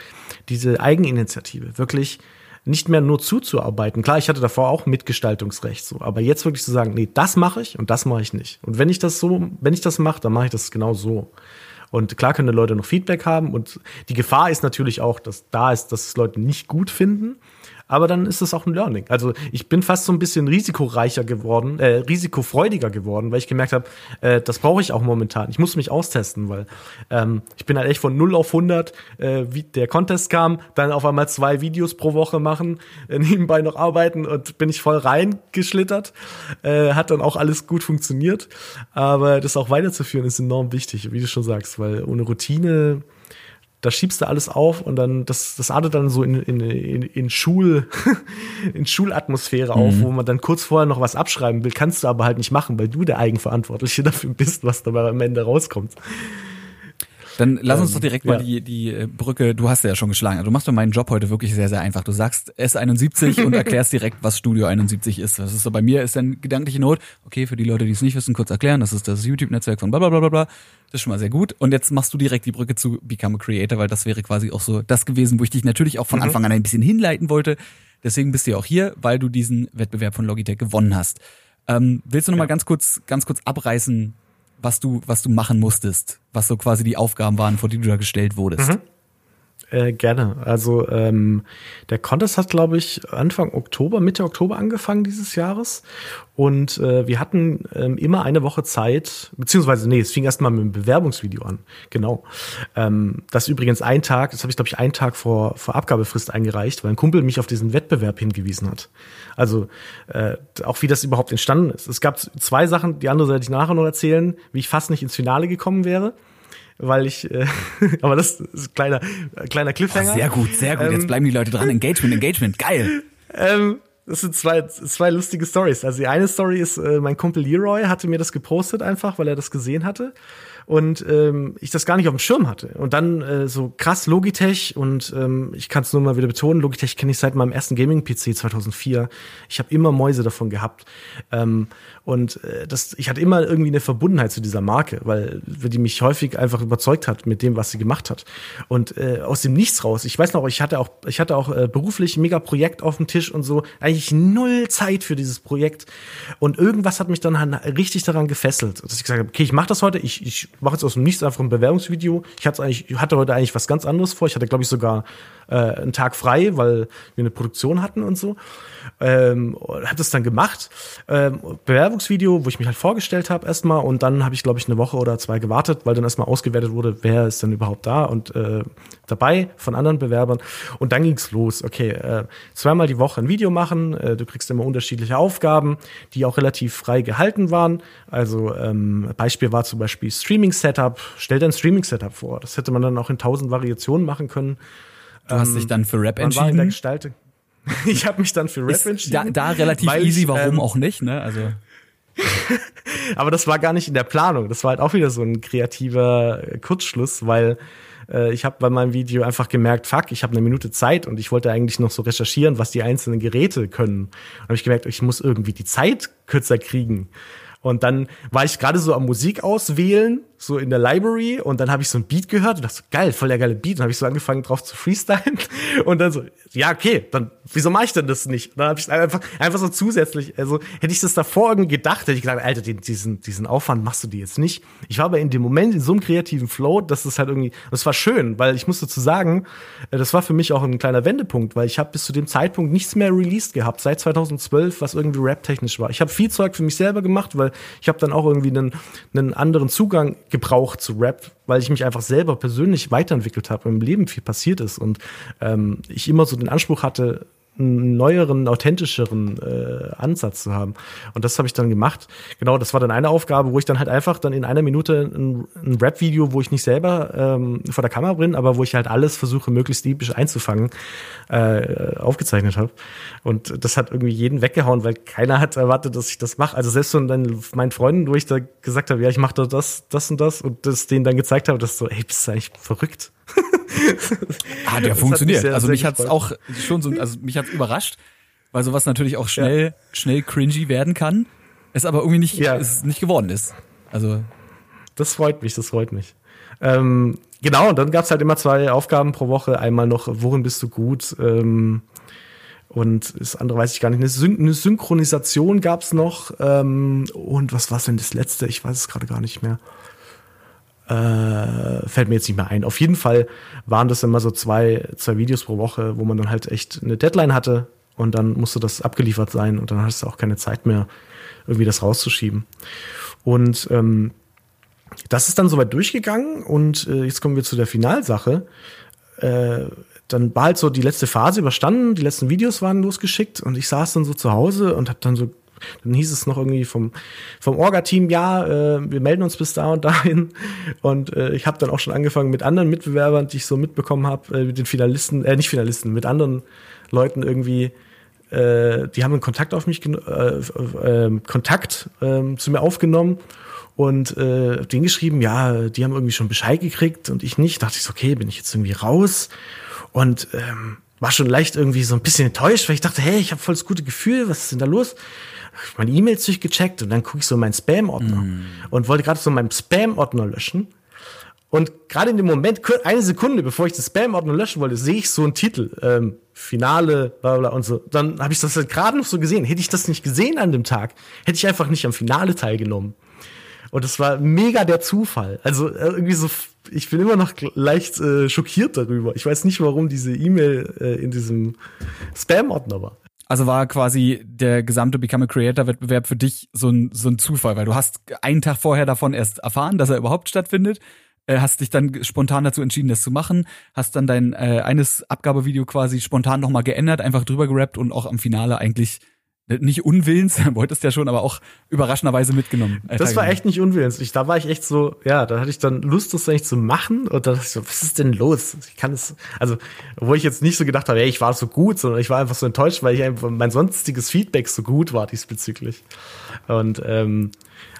diese Eigeninitiative, wirklich nicht mehr nur zuzuarbeiten. Klar, ich hatte davor auch Mitgestaltungsrecht, so, aber jetzt wirklich zu sagen, nee, das mache ich und das mache ich nicht. Und wenn ich das so, wenn ich das mache, dann mache ich das genau so. Und klar können Leute noch Feedback haben. Und die Gefahr ist natürlich auch, dass da ist, dass es Leute nicht gut finden aber dann ist es auch ein Learning. Also ich bin fast so ein bisschen risikoreicher geworden, äh, risikofreudiger geworden, weil ich gemerkt habe, äh, das brauche ich auch momentan. Ich muss mich austesten, weil ähm, ich bin halt echt von 0 auf 100, äh, wie der Contest kam, dann auf einmal zwei Videos pro Woche machen, äh, nebenbei noch arbeiten und bin ich voll reingeschlittert. Äh, hat dann auch alles gut funktioniert, aber das auch weiterzuführen ist enorm wichtig, wie du schon sagst, weil ohne Routine da schiebst du alles auf und dann, das, das artet dann so in, in, in, in Schul, in Schulatmosphäre mhm. auf, wo man dann kurz vorher noch was abschreiben will, kannst du aber halt nicht machen, weil du der Eigenverantwortliche dafür bist, was dabei am Ende rauskommt. Dann lass uns doch direkt ähm, mal die, die äh, Brücke, du hast ja schon geschlagen. Also du machst doch meinen Job heute wirklich sehr, sehr einfach. Du sagst S71 und erklärst direkt, was Studio 71 ist. Das ist so bei mir, ist dann gedankliche Not. Okay, für die Leute, die es nicht wissen, kurz erklären. Das ist das YouTube-Netzwerk von bla bla bla bla. Das ist schon mal sehr gut. Und jetzt machst du direkt die Brücke zu Become a Creator, weil das wäre quasi auch so das gewesen, wo ich dich natürlich auch von mhm. Anfang an ein bisschen hinleiten wollte. Deswegen bist du ja auch hier, weil du diesen Wettbewerb von Logitech gewonnen hast. Ähm, willst du noch ja. mal ganz kurz, ganz kurz abreißen, was du, was du machen musstest, was so quasi die Aufgaben waren, vor die du da gestellt wurdest. Mhm. Äh, gerne. Also ähm, der Contest hat, glaube ich, Anfang Oktober, Mitte Oktober angefangen dieses Jahres. Und äh, wir hatten ähm, immer eine Woche Zeit, beziehungsweise, nee, es fing erstmal mit einem Bewerbungsvideo an. Genau. Ähm, das übrigens ein Tag, das habe ich, glaube ich, einen Tag vor, vor Abgabefrist eingereicht, weil ein Kumpel mich auf diesen Wettbewerb hingewiesen hat. Also äh, auch wie das überhaupt entstanden ist. Es gab zwei Sachen, die andere werde ich nachher noch erzählen, wie ich fast nicht ins Finale gekommen wäre weil ich, äh, aber das ist ein kleiner, kleiner Cliffhanger. Oh, sehr gut, sehr gut. Ähm, Jetzt bleiben die Leute dran. Engagement, Engagement, geil. Ähm, das sind zwei, zwei lustige Stories. Also die eine Story ist, äh, mein Kumpel Leroy hatte mir das gepostet einfach, weil er das gesehen hatte und ähm, ich das gar nicht auf dem Schirm hatte. Und dann äh, so krass Logitech und ähm, ich kann es nur mal wieder betonen, Logitech kenne ich seit meinem ersten Gaming-PC 2004. Ich habe immer Mäuse davon gehabt. Ähm, und äh, das, ich hatte immer irgendwie eine Verbundenheit zu dieser Marke, weil die mich häufig einfach überzeugt hat mit dem, was sie gemacht hat. Und äh, aus dem Nichts raus, ich weiß noch, ich hatte auch, ich hatte auch äh, beruflich ein mega Projekt auf dem Tisch und so, eigentlich null Zeit für dieses Projekt. Und irgendwas hat mich dann richtig daran gefesselt, dass ich gesagt habe, okay, ich mache das heute, ich, ich mache jetzt aus dem Nichts einfach ein Bewerbungsvideo. Ich hatte, eigentlich, hatte heute eigentlich was ganz anderes vor. Ich hatte, glaube ich, sogar äh, einen Tag frei, weil wir eine Produktion hatten und so. Ähm, habe das dann gemacht. Ähm, Bewerbungsvideo, wo ich mich halt vorgestellt habe erstmal und dann habe ich, glaube ich, eine Woche oder zwei gewartet, weil dann erstmal ausgewertet wurde, wer ist denn überhaupt da und äh, dabei von anderen Bewerbern. Und dann ging's los. Okay, äh, zweimal die Woche ein Video machen. Äh, du kriegst immer unterschiedliche Aufgaben, die auch relativ frei gehalten waren. Also ähm, Beispiel war zum Beispiel Streaming-Setup. Stell dir ein Streaming-Setup vor. Das hätte man dann auch in tausend Variationen machen können. Du hast dich dann für Rap entschieden. War in der Gestaltung. ich habe mich dann für Rap entschieden. Da, da relativ easy, warum ähm, auch nicht, ne? Also. Aber das war gar nicht in der Planung. Das war halt auch wieder so ein kreativer Kurzschluss, weil äh, ich habe bei meinem Video einfach gemerkt, fuck, ich habe eine Minute Zeit und ich wollte eigentlich noch so recherchieren, was die einzelnen Geräte können. Und habe ich gemerkt, ich muss irgendwie die Zeit kürzer kriegen. Und dann war ich gerade so am Musik auswählen so in der Library und dann habe ich so ein Beat gehört und dachte so, geil, voll der geile Beat. Und habe ich so angefangen drauf zu freestylen und dann so, ja, okay, dann wieso mache ich denn das nicht? Und dann habe ich einfach, einfach so zusätzlich, also hätte ich das davor irgendwie gedacht, hätte ich gedacht, Alter, diesen, diesen Aufwand machst du dir jetzt nicht. Ich war aber in dem Moment in so einem kreativen Flow, dass es halt irgendwie, das war schön, weil ich musste zu sagen, äh, das war für mich auch ein kleiner Wendepunkt, weil ich habe bis zu dem Zeitpunkt nichts mehr released gehabt, seit 2012, was irgendwie rap-technisch war. Ich habe viel Zeug für mich selber gemacht, weil ich habe dann auch irgendwie einen, einen anderen Zugang gebraucht zu Rap, weil ich mich einfach selber persönlich weiterentwickelt habe, im Leben viel passiert ist und ähm, ich immer so den Anspruch hatte, einen neueren, authentischeren äh, Ansatz zu haben. Und das habe ich dann gemacht. Genau, das war dann eine Aufgabe, wo ich dann halt einfach dann in einer Minute ein, ein Rap-Video, wo ich nicht selber ähm, vor der Kamera bin, aber wo ich halt alles versuche, möglichst episch einzufangen, äh, aufgezeichnet habe. Und das hat irgendwie jeden weggehauen, weil keiner hat erwartet, dass ich das mache. Also selbst von dann meinen Freunden, wo ich da gesagt habe, ja, ich mache da das, das und das und das denen dann gezeigt habe, dass so, ey, bist du eigentlich verrückt? ah, der das funktioniert. Sehr, also mich hat's auch schon so, also mich hat's überrascht, weil sowas natürlich auch schnell, ja. schnell cringy werden kann, es aber irgendwie nicht, ja. es nicht geworden ist. Also. Das freut mich, das freut mich. Ähm, genau, und dann gab's halt immer zwei Aufgaben pro Woche. Einmal noch, worin bist du gut? Ähm, und das andere weiß ich gar nicht. Eine, Syn eine Synchronisation gab's noch. Ähm, und was war denn das letzte? Ich weiß es gerade gar nicht mehr. Äh, fällt mir jetzt nicht mehr ein. Auf jeden Fall waren das immer so zwei, zwei Videos pro Woche, wo man dann halt echt eine Deadline hatte und dann musste das abgeliefert sein und dann hast du auch keine Zeit mehr, irgendwie das rauszuschieben. Und ähm, das ist dann soweit durchgegangen und äh, jetzt kommen wir zu der Finalsache. Äh, dann war halt so die letzte Phase überstanden, die letzten Videos waren losgeschickt und ich saß dann so zu Hause und habe dann so dann hieß es noch irgendwie vom, vom Orga-Team, ja, äh, wir melden uns bis da und dahin. Und äh, ich habe dann auch schon angefangen mit anderen Mitbewerbern, die ich so mitbekommen habe, äh, mit den Finalisten, äh, nicht Finalisten, mit anderen Leuten irgendwie, äh, die haben einen Kontakt auf mich, äh, äh, Kontakt äh, zu mir aufgenommen und äh, denen geschrieben, ja, die haben irgendwie schon Bescheid gekriegt und ich nicht. Da dachte ich so, okay, bin ich jetzt irgendwie raus und ähm, war schon leicht irgendwie so ein bisschen enttäuscht, weil ich dachte, hey, ich habe voll das gute Gefühl, was ist denn da los? ich meine E-Mails durchgecheckt und dann gucke ich so in meinen Spam-Ordner mm. und wollte gerade so meinen Spam-Ordner löschen. Und gerade in dem Moment, eine Sekunde bevor ich den Spam-Ordner löschen wollte, sehe ich so einen Titel, ähm, Finale, bla bla und so. Dann habe ich das halt gerade noch so gesehen. Hätte ich das nicht gesehen an dem Tag, hätte ich einfach nicht am Finale teilgenommen. Und das war mega der Zufall. Also äh, irgendwie so, ich bin immer noch leicht äh, schockiert darüber. Ich weiß nicht, warum diese E-Mail äh, in diesem Spam-Ordner war. Also war quasi der gesamte Become a Creator Wettbewerb für dich so ein, so ein Zufall, weil du hast einen Tag vorher davon erst erfahren, dass er überhaupt stattfindet, äh, hast dich dann spontan dazu entschieden, das zu machen, hast dann dein äh, eines Abgabevideo quasi spontan nochmal geändert, einfach drüber gerappt und auch am Finale eigentlich nicht unwillens, wolltest ja schon, aber auch überraschenderweise mitgenommen. Äh, das war echt nicht unwillens. Ich, da war ich echt so, ja, da hatte ich dann Lust, das eigentlich zu machen und da dachte ich so, was ist denn los? Ich kann es, also, wo ich jetzt nicht so gedacht habe, ey, ich war so gut, sondern ich war einfach so enttäuscht, weil ich einfach, mein sonstiges Feedback so gut war diesbezüglich. Und, ähm,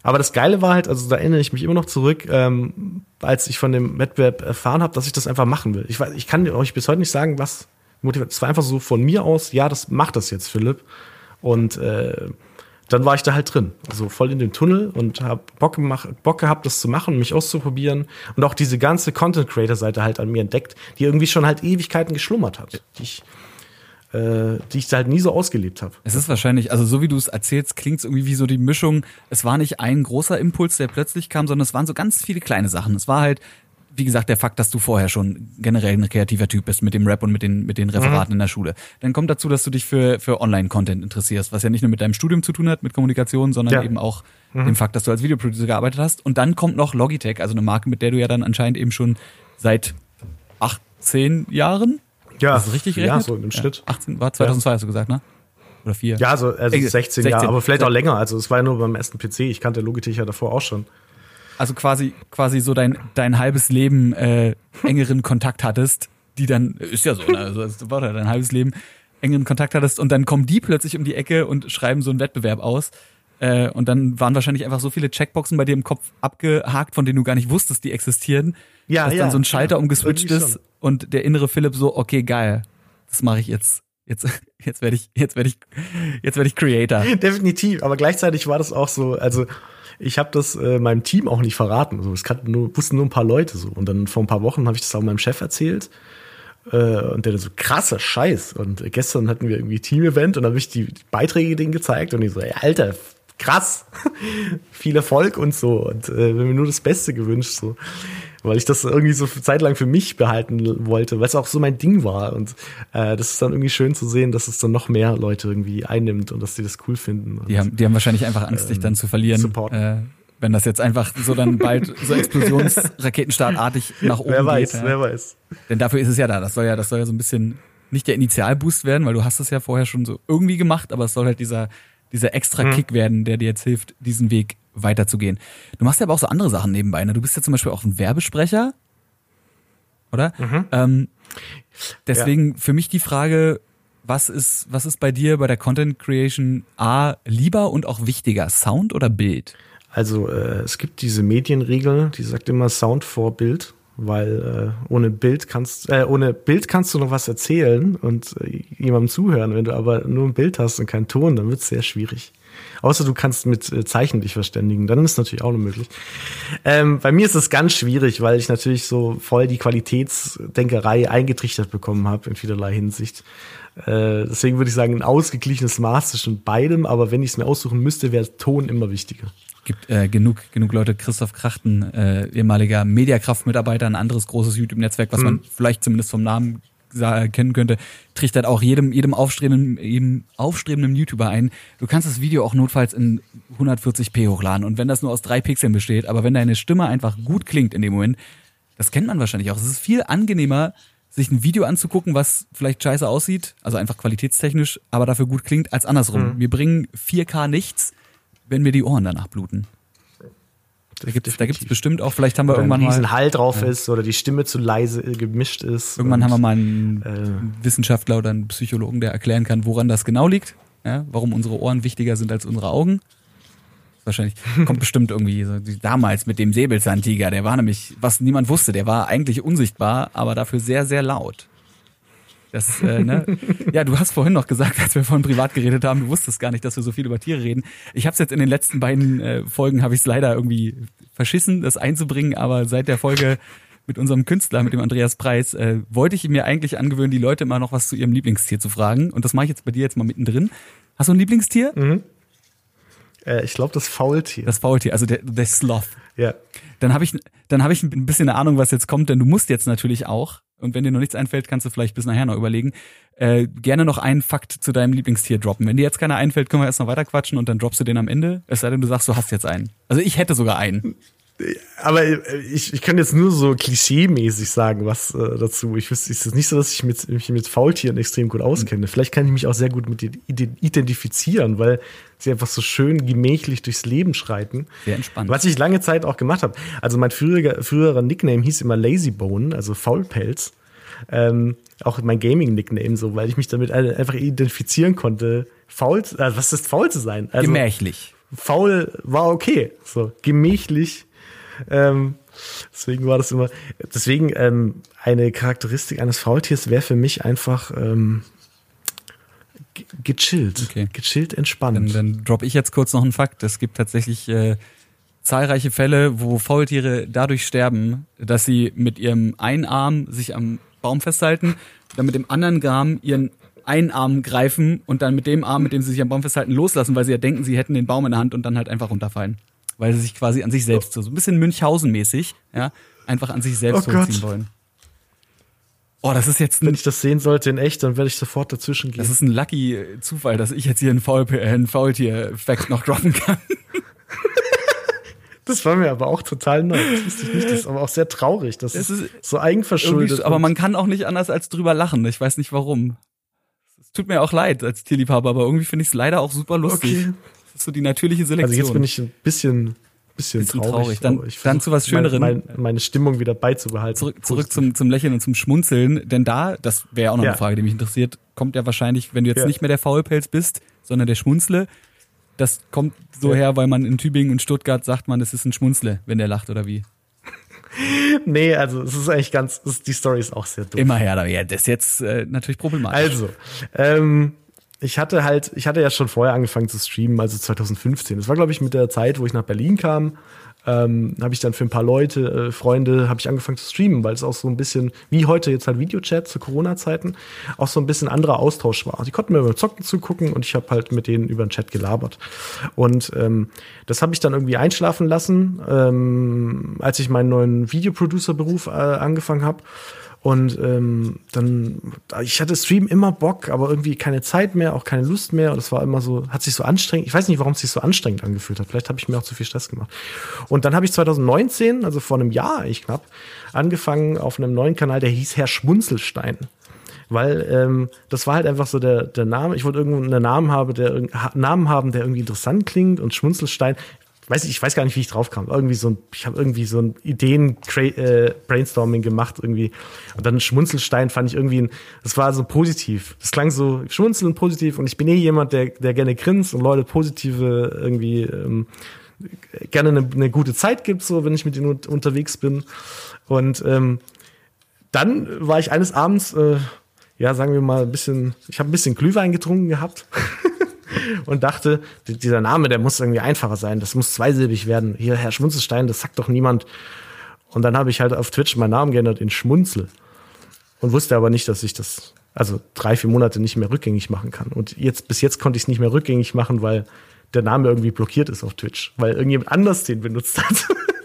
aber das Geile war halt, also da erinnere ich mich immer noch zurück, ähm, als ich von dem Wettbewerb erfahren habe, dass ich das einfach machen will. Ich weiß, ich kann euch bis heute nicht sagen, was motiviert. Es war einfach so von mir aus, ja, das macht das jetzt, Philipp. Und äh, dann war ich da halt drin, also voll in dem Tunnel und habe Bock, Bock gehabt, das zu machen, mich auszuprobieren und auch diese ganze Content Creator Seite halt an mir entdeckt, die irgendwie schon halt Ewigkeiten geschlummert hat. Die ich äh, die ich halt nie so ausgelebt habe. Es ist wahrscheinlich, also so wie du es erzählst, klingt es irgendwie wie so die Mischung. Es war nicht ein großer Impuls, der plötzlich kam, sondern es waren so ganz viele kleine Sachen. Es war halt, wie gesagt, der Fakt, dass du vorher schon generell ein kreativer Typ bist mit dem Rap und mit den, mit den Referaten mhm. in der Schule. Dann kommt dazu, dass du dich für, für Online-Content interessierst, was ja nicht nur mit deinem Studium zu tun hat, mit Kommunikation, sondern ja. eben auch mhm. dem Fakt, dass du als Videoproducer gearbeitet hast. Und dann kommt noch Logitech, also eine Marke, mit der du ja dann anscheinend eben schon seit acht, zehn Jahren ja, das ist richtig rechnet? Ja, so im Schnitt. Ja, 18, war 2002 ja. hast du gesagt, ne? Oder vier? Ja, also, also 16, 16 Jahre, aber vielleicht auch länger. Also es war ja nur beim ersten PC. Ich kannte Logitech ja davor auch schon. Also quasi, quasi so dein, dein halbes Leben äh, engeren Kontakt hattest, die dann, ist ja so, ne? Also das war ja dein halbes Leben engeren Kontakt hattest und dann kommen die plötzlich um die Ecke und schreiben so einen Wettbewerb aus. Äh, und dann waren wahrscheinlich einfach so viele Checkboxen bei dir im Kopf abgehakt, von denen du gar nicht wusstest, die existieren. Ja, dass ja, dann so ein Schalter ja, umgeswitcht ist und der innere Philipp so, okay, geil, das mache ich jetzt. Jetzt, jetzt werde ich, jetzt werde ich, jetzt werde ich Creator. Definitiv, aber gleichzeitig war das auch so, also ich habe das äh, meinem Team auch nicht verraten. So, es kannten nur, wussten nur ein paar Leute so. Und dann vor ein paar Wochen habe ich das auch meinem Chef erzählt. Äh, und der so, krasser Scheiß. Und gestern hatten wir irgendwie Team-Event und dann habe ich die, die Beiträge denen gezeigt und ich so, ey, Alter, krass, viel Erfolg und so. Und äh, mir nur das Beste gewünscht. so weil ich das irgendwie so zeitlang für mich behalten wollte, weil es auch so mein Ding war. Und äh, das ist dann irgendwie schön zu sehen, dass es dann noch mehr Leute irgendwie einnimmt und dass die das cool finden. Die, haben, die haben wahrscheinlich einfach Angst, ähm, dich dann zu verlieren. Äh, wenn das jetzt einfach so dann bald so Explosionsraketenstartartig nach oben wer weiß, geht. Wer weiß, wer weiß. Denn dafür ist es ja da. Das soll ja, das soll ja so ein bisschen nicht der Initialboost werden, weil du hast es ja vorher schon so irgendwie gemacht, aber es soll halt dieser, dieser extra mhm. Kick werden, der dir jetzt hilft, diesen Weg weiterzugehen. Du machst ja aber auch so andere Sachen nebenbei. Ne? Du bist ja zum Beispiel auch ein Werbesprecher, oder? Mhm. Ähm, deswegen ja. für mich die Frage, was ist, was ist bei dir bei der Content Creation A lieber und auch wichtiger, Sound oder Bild? Also äh, es gibt diese Medienregel, die sagt immer Sound vor Bild, weil äh, ohne Bild kannst äh, ohne Bild kannst du noch was erzählen und äh, jemandem zuhören. Wenn du aber nur ein Bild hast und keinen Ton, dann wird es sehr schwierig. Außer du kannst mit äh, Zeichen dich verständigen, dann ist natürlich auch noch möglich. Ähm, bei mir ist es ganz schwierig, weil ich natürlich so voll die Qualitätsdenkerei eingetrichtert bekommen habe in vielerlei Hinsicht. Äh, deswegen würde ich sagen, ein ausgeglichenes Maß zwischen beidem, aber wenn ich es mir aussuchen müsste, wäre Ton immer wichtiger gibt äh, genug, genug Leute, Christoph Krachten, äh, ehemaliger Mediakraft-Mitarbeiter, ein anderes großes YouTube-Netzwerk, was mhm. man vielleicht zumindest vom Namen kennen könnte, trichtert auch jedem, jedem aufstrebenden, jedem aufstrebenden YouTuber ein. Du kannst das Video auch notfalls in 140p hochladen und wenn das nur aus drei Pixeln besteht, aber wenn deine Stimme einfach gut klingt in dem Moment, das kennt man wahrscheinlich auch. Es ist viel angenehmer, sich ein Video anzugucken, was vielleicht scheiße aussieht, also einfach qualitätstechnisch, aber dafür gut klingt, als andersrum. Mhm. Wir bringen 4K nichts, wenn mir die Ohren danach bluten. Da gibt es da gibt's bestimmt auch, vielleicht haben wir oder irgendwann ein mal, Hall drauf ja. ist oder die Stimme zu leise gemischt ist. Irgendwann haben wir mal einen äh, Wissenschaftler oder einen Psychologen, der erklären kann, woran das genau liegt, ja, warum unsere Ohren wichtiger sind als unsere Augen. Wahrscheinlich kommt bestimmt irgendwie so damals mit dem Säbelzahntiger, der war nämlich, was niemand wusste, der war eigentlich unsichtbar, aber dafür sehr, sehr laut. Das, äh, ne? ja, du hast vorhin noch gesagt, als wir vorhin privat geredet haben, du wusstest gar nicht, dass wir so viel über Tiere reden. Ich habe es jetzt in den letzten beiden äh, Folgen habe ich es leider irgendwie verschissen, das einzubringen, aber seit der Folge mit unserem Künstler, mit dem Andreas Preis, äh, wollte ich mir eigentlich angewöhnen, die Leute immer noch was zu ihrem Lieblingstier zu fragen. Und das mache ich jetzt bei dir jetzt mal mittendrin. Hast du ein Lieblingstier? Mhm. Äh, ich glaube das Faultier. Das Faultier, also der, der Sloth. Ja. Dann habe ich, dann habe ich ein bisschen eine Ahnung, was jetzt kommt, denn du musst jetzt natürlich auch und wenn dir noch nichts einfällt, kannst du vielleicht bis nachher noch überlegen. Äh, gerne noch einen Fakt zu deinem Lieblingstier droppen. Wenn dir jetzt keiner einfällt, können wir erst noch weiter quatschen und dann droppst du den am Ende. Es sei denn, du sagst, du hast jetzt einen. Also ich hätte sogar einen. Aber ich, ich kann jetzt nur so klischee-mäßig sagen, was äh, dazu. Ich wüsste, es ist nicht so, dass ich mit, mich mit Faultieren extrem gut auskenne. Vielleicht kann ich mich auch sehr gut mit identifizieren, weil sie einfach so schön gemächlich durchs Leben schreiten. Sehr entspannt. Was ich lange Zeit auch gemacht habe. Also mein früherer, früherer Nickname hieß immer Lazybone, also Faulpelz. Ähm, auch mein Gaming-Nickname so, weil ich mich damit einfach identifizieren konnte. Faul, äh, was ist faul zu sein? Also, Gemächlich. Faul war okay. So, gemächlich ähm, deswegen war das immer, deswegen ähm, eine Charakteristik eines Faultiers wäre für mich einfach ähm, gechillt, okay. gechillt, entspannt. Dann, dann droppe ich jetzt kurz noch einen Fakt. Es gibt tatsächlich äh, zahlreiche Fälle, wo Faultiere dadurch sterben, dass sie mit ihrem einen Arm sich am Baum festhalten, dann mit dem anderen Arm ihren einen Arm greifen und dann mit dem Arm, mit dem sie sich am Baum festhalten, loslassen, weil sie ja denken, sie hätten den Baum in der Hand und dann halt einfach runterfallen. Weil sie sich quasi an sich selbst so, so ein bisschen Münchhausen-mäßig, ja, einfach an sich selbst Oh Gott. hochziehen wollen. Oh, das ist jetzt ein, Wenn ich das sehen sollte in echt, dann werde ich sofort dazwischen gehen. das ist ein lucky Zufall, dass ich jetzt hier einen Faul, äh, einen Faultier-Fact noch droppen kann. Das war mir aber auch total neu. Das wusste ich nicht. Das ist aber auch sehr traurig. Das, Das ist, so eigenverschuldet. Aber man kann auch nicht anders als drüber lachen. Ich weiß nicht warum. Es tut mir auch leid als Tierliebhaber, aber irgendwie finde ich es leider auch super lustig. Okay. Das ist so die natürliche Selektion. Also jetzt bin ich ein bisschen, bisschen, Bisschen traurig. traurig. Dann- aber ich dann zu was Schönerem. Mein, mein, meine Stimmung wieder beizubehalten. zurück, zurück zum, zum Lächeln und zum Schmunzeln, denn da, das wäre ja auch noch Ja. eine Frage, die mich interessiert, kommt ja wahrscheinlich, wenn du jetzt Ja. nicht mehr der Faulpelz bist, sondern der Schmunzle, das kommt so Ja. her, weil man in Tübingen und Stuttgart sagt man, es ist ein Schmunzle, wenn der lacht oder wie. Nee, also es ist eigentlich ganz, es, die Story ist auch sehr dumm. Immer her, da ja, das ist jetzt äh, natürlich problematisch. Also, ähm, ich hatte halt, ich hatte ja schon vorher angefangen zu streamen, also 2015. Das war, glaube ich, mit der Zeit, wo ich nach Berlin kam. Ähm, habe ich dann für ein paar Leute, äh, Freunde, habe ich angefangen zu streamen, weil es auch so ein bisschen, wie heute jetzt halt Videochat zu Corona-Zeiten, auch so ein bisschen anderer Austausch war. Die konnten mir beim Zocken zugucken und ich habe halt mit denen über den Chat gelabert. Und ähm, das habe ich dann irgendwie einschlafen lassen, ähm, als ich meinen neuen Videoproducer-Beruf äh, angefangen habe. Und ähm, dann, ich hatte Stream immer Bock, aber irgendwie keine Zeit mehr, auch keine Lust mehr. Und es war immer so, hat sich so anstrengend, ich weiß nicht, warum es sich so anstrengend angefühlt hat. Vielleicht habe ich mir auch zu viel Stress gemacht. Und dann habe ich 2019, also vor einem Jahr eigentlich knapp, angefangen auf einem neuen Kanal, der hieß Herr Schmunzelstein. Weil ähm, das war halt einfach so der, der Name. Ich wollte irgendwo einen Namen haben, der Namen haben, der irgendwie interessant klingt und Schmunzelstein. Weiß ich, ich weiß gar nicht, wie ich drauf kam. Irgendwie so ein, ich habe irgendwie so ein Ideen äh, Brainstorming gemacht irgendwie. Und dann Schmunzelstein fand ich irgendwie, ein, das war so positiv. Das klang so schmunzelnd positiv. Und ich bin eh jemand, der, der gerne grinst und Leute positive irgendwie ähm, gerne eine, eine gute Zeit gibt, so wenn ich mit ihnen un- unterwegs bin. Und ähm, dann war ich eines Abends, äh, ja, sagen wir mal, ein bisschen, ich habe ein bisschen Glühwein getrunken gehabt und dachte, die- dieser Name, der muss irgendwie einfacher sein, das muss zweisilbig werden. Hier, Herr Schmunzelstein, das sagt doch niemand. Und dann habe ich halt auf Twitch meinen Namen geändert in Schmunzel und wusste aber nicht, dass ich das, also drei, vier Monate nicht mehr rückgängig machen kann. Und jetzt, bis jetzt konnte ich es nicht mehr rückgängig machen, weil der Name irgendwie blockiert ist auf Twitch, weil irgendjemand anders den benutzt hat.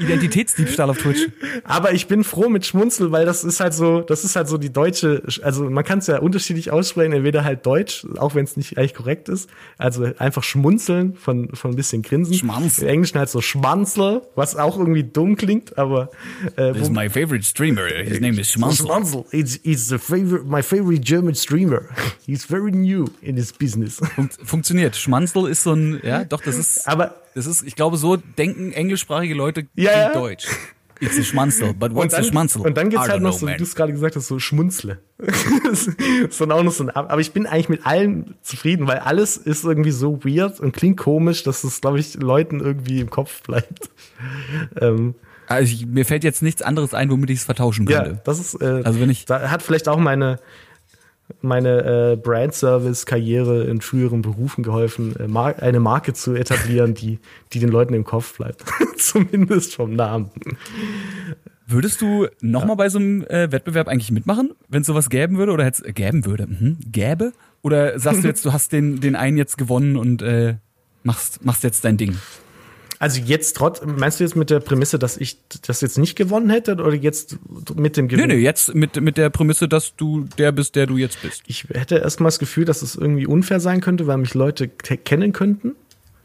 Identitätsdiebstahl auf Twitch. Aber ich bin froh mit Schmunzel, weil das ist halt so, das ist halt so die deutsche, also man kann es ja unterschiedlich aussprechen, entweder halt Deutsch, auch wenn es nicht eigentlich korrekt ist. Also einfach schmunzeln von, von ein bisschen Grinsen. Schmanz. Im Englischen halt so Schmanzel, was auch irgendwie dumm klingt, aber äh, This is my favorite streamer. His name is Schmanzel. Schmanzel. It's, it's the favorite, my favorite German streamer. He's very new in his business. Fun funktioniert. Schmanzel ist so ein, ja, doch, das ist, Aber das ist, ich glaube, so denken englischsprachige Leute Ja, ja. Deutsch. It's a Schmanzel, but what's a Schmanzel? Und dann geht's I halt noch know, so, wie du es gerade gesagt hast, so Schmunzle. dann auch noch so ein, aber ich bin eigentlich mit allen zufrieden, weil alles ist irgendwie so weird und klingt komisch, dass es, glaube ich, Leuten irgendwie im Kopf bleibt. ähm, Also ich, mir fällt jetzt nichts anderes ein, womit ich es vertauschen ja, könnte. das ist, äh, Also wenn ich- da hat vielleicht auch meine, meine äh, Brand-Service-Karriere in früheren Berufen geholfen, äh, Mar eine Marke zu etablieren, die, die den Leuten im Kopf bleibt. Zumindest vom Namen. Würdest du noch mal bei so einem äh, Wettbewerb eigentlich mitmachen, wenn es sowas gäben würde oder hätt's, äh, gäben würde? Mhm. Gäbe? Oder sagst du jetzt, du hast den, den einen jetzt gewonnen und äh, machst, machst jetzt dein Ding? Also jetzt trotz, meinst du jetzt mit der Prämisse, dass ich das jetzt nicht gewonnen hätte oder jetzt mit dem Gewinn? Nee, nee, jetzt mit, mit der Prämisse, dass du der bist, der du jetzt bist. Ich hätte erstmal das Gefühl, dass es irgendwie unfair sein könnte, weil mich Leute ke- kennen könnten,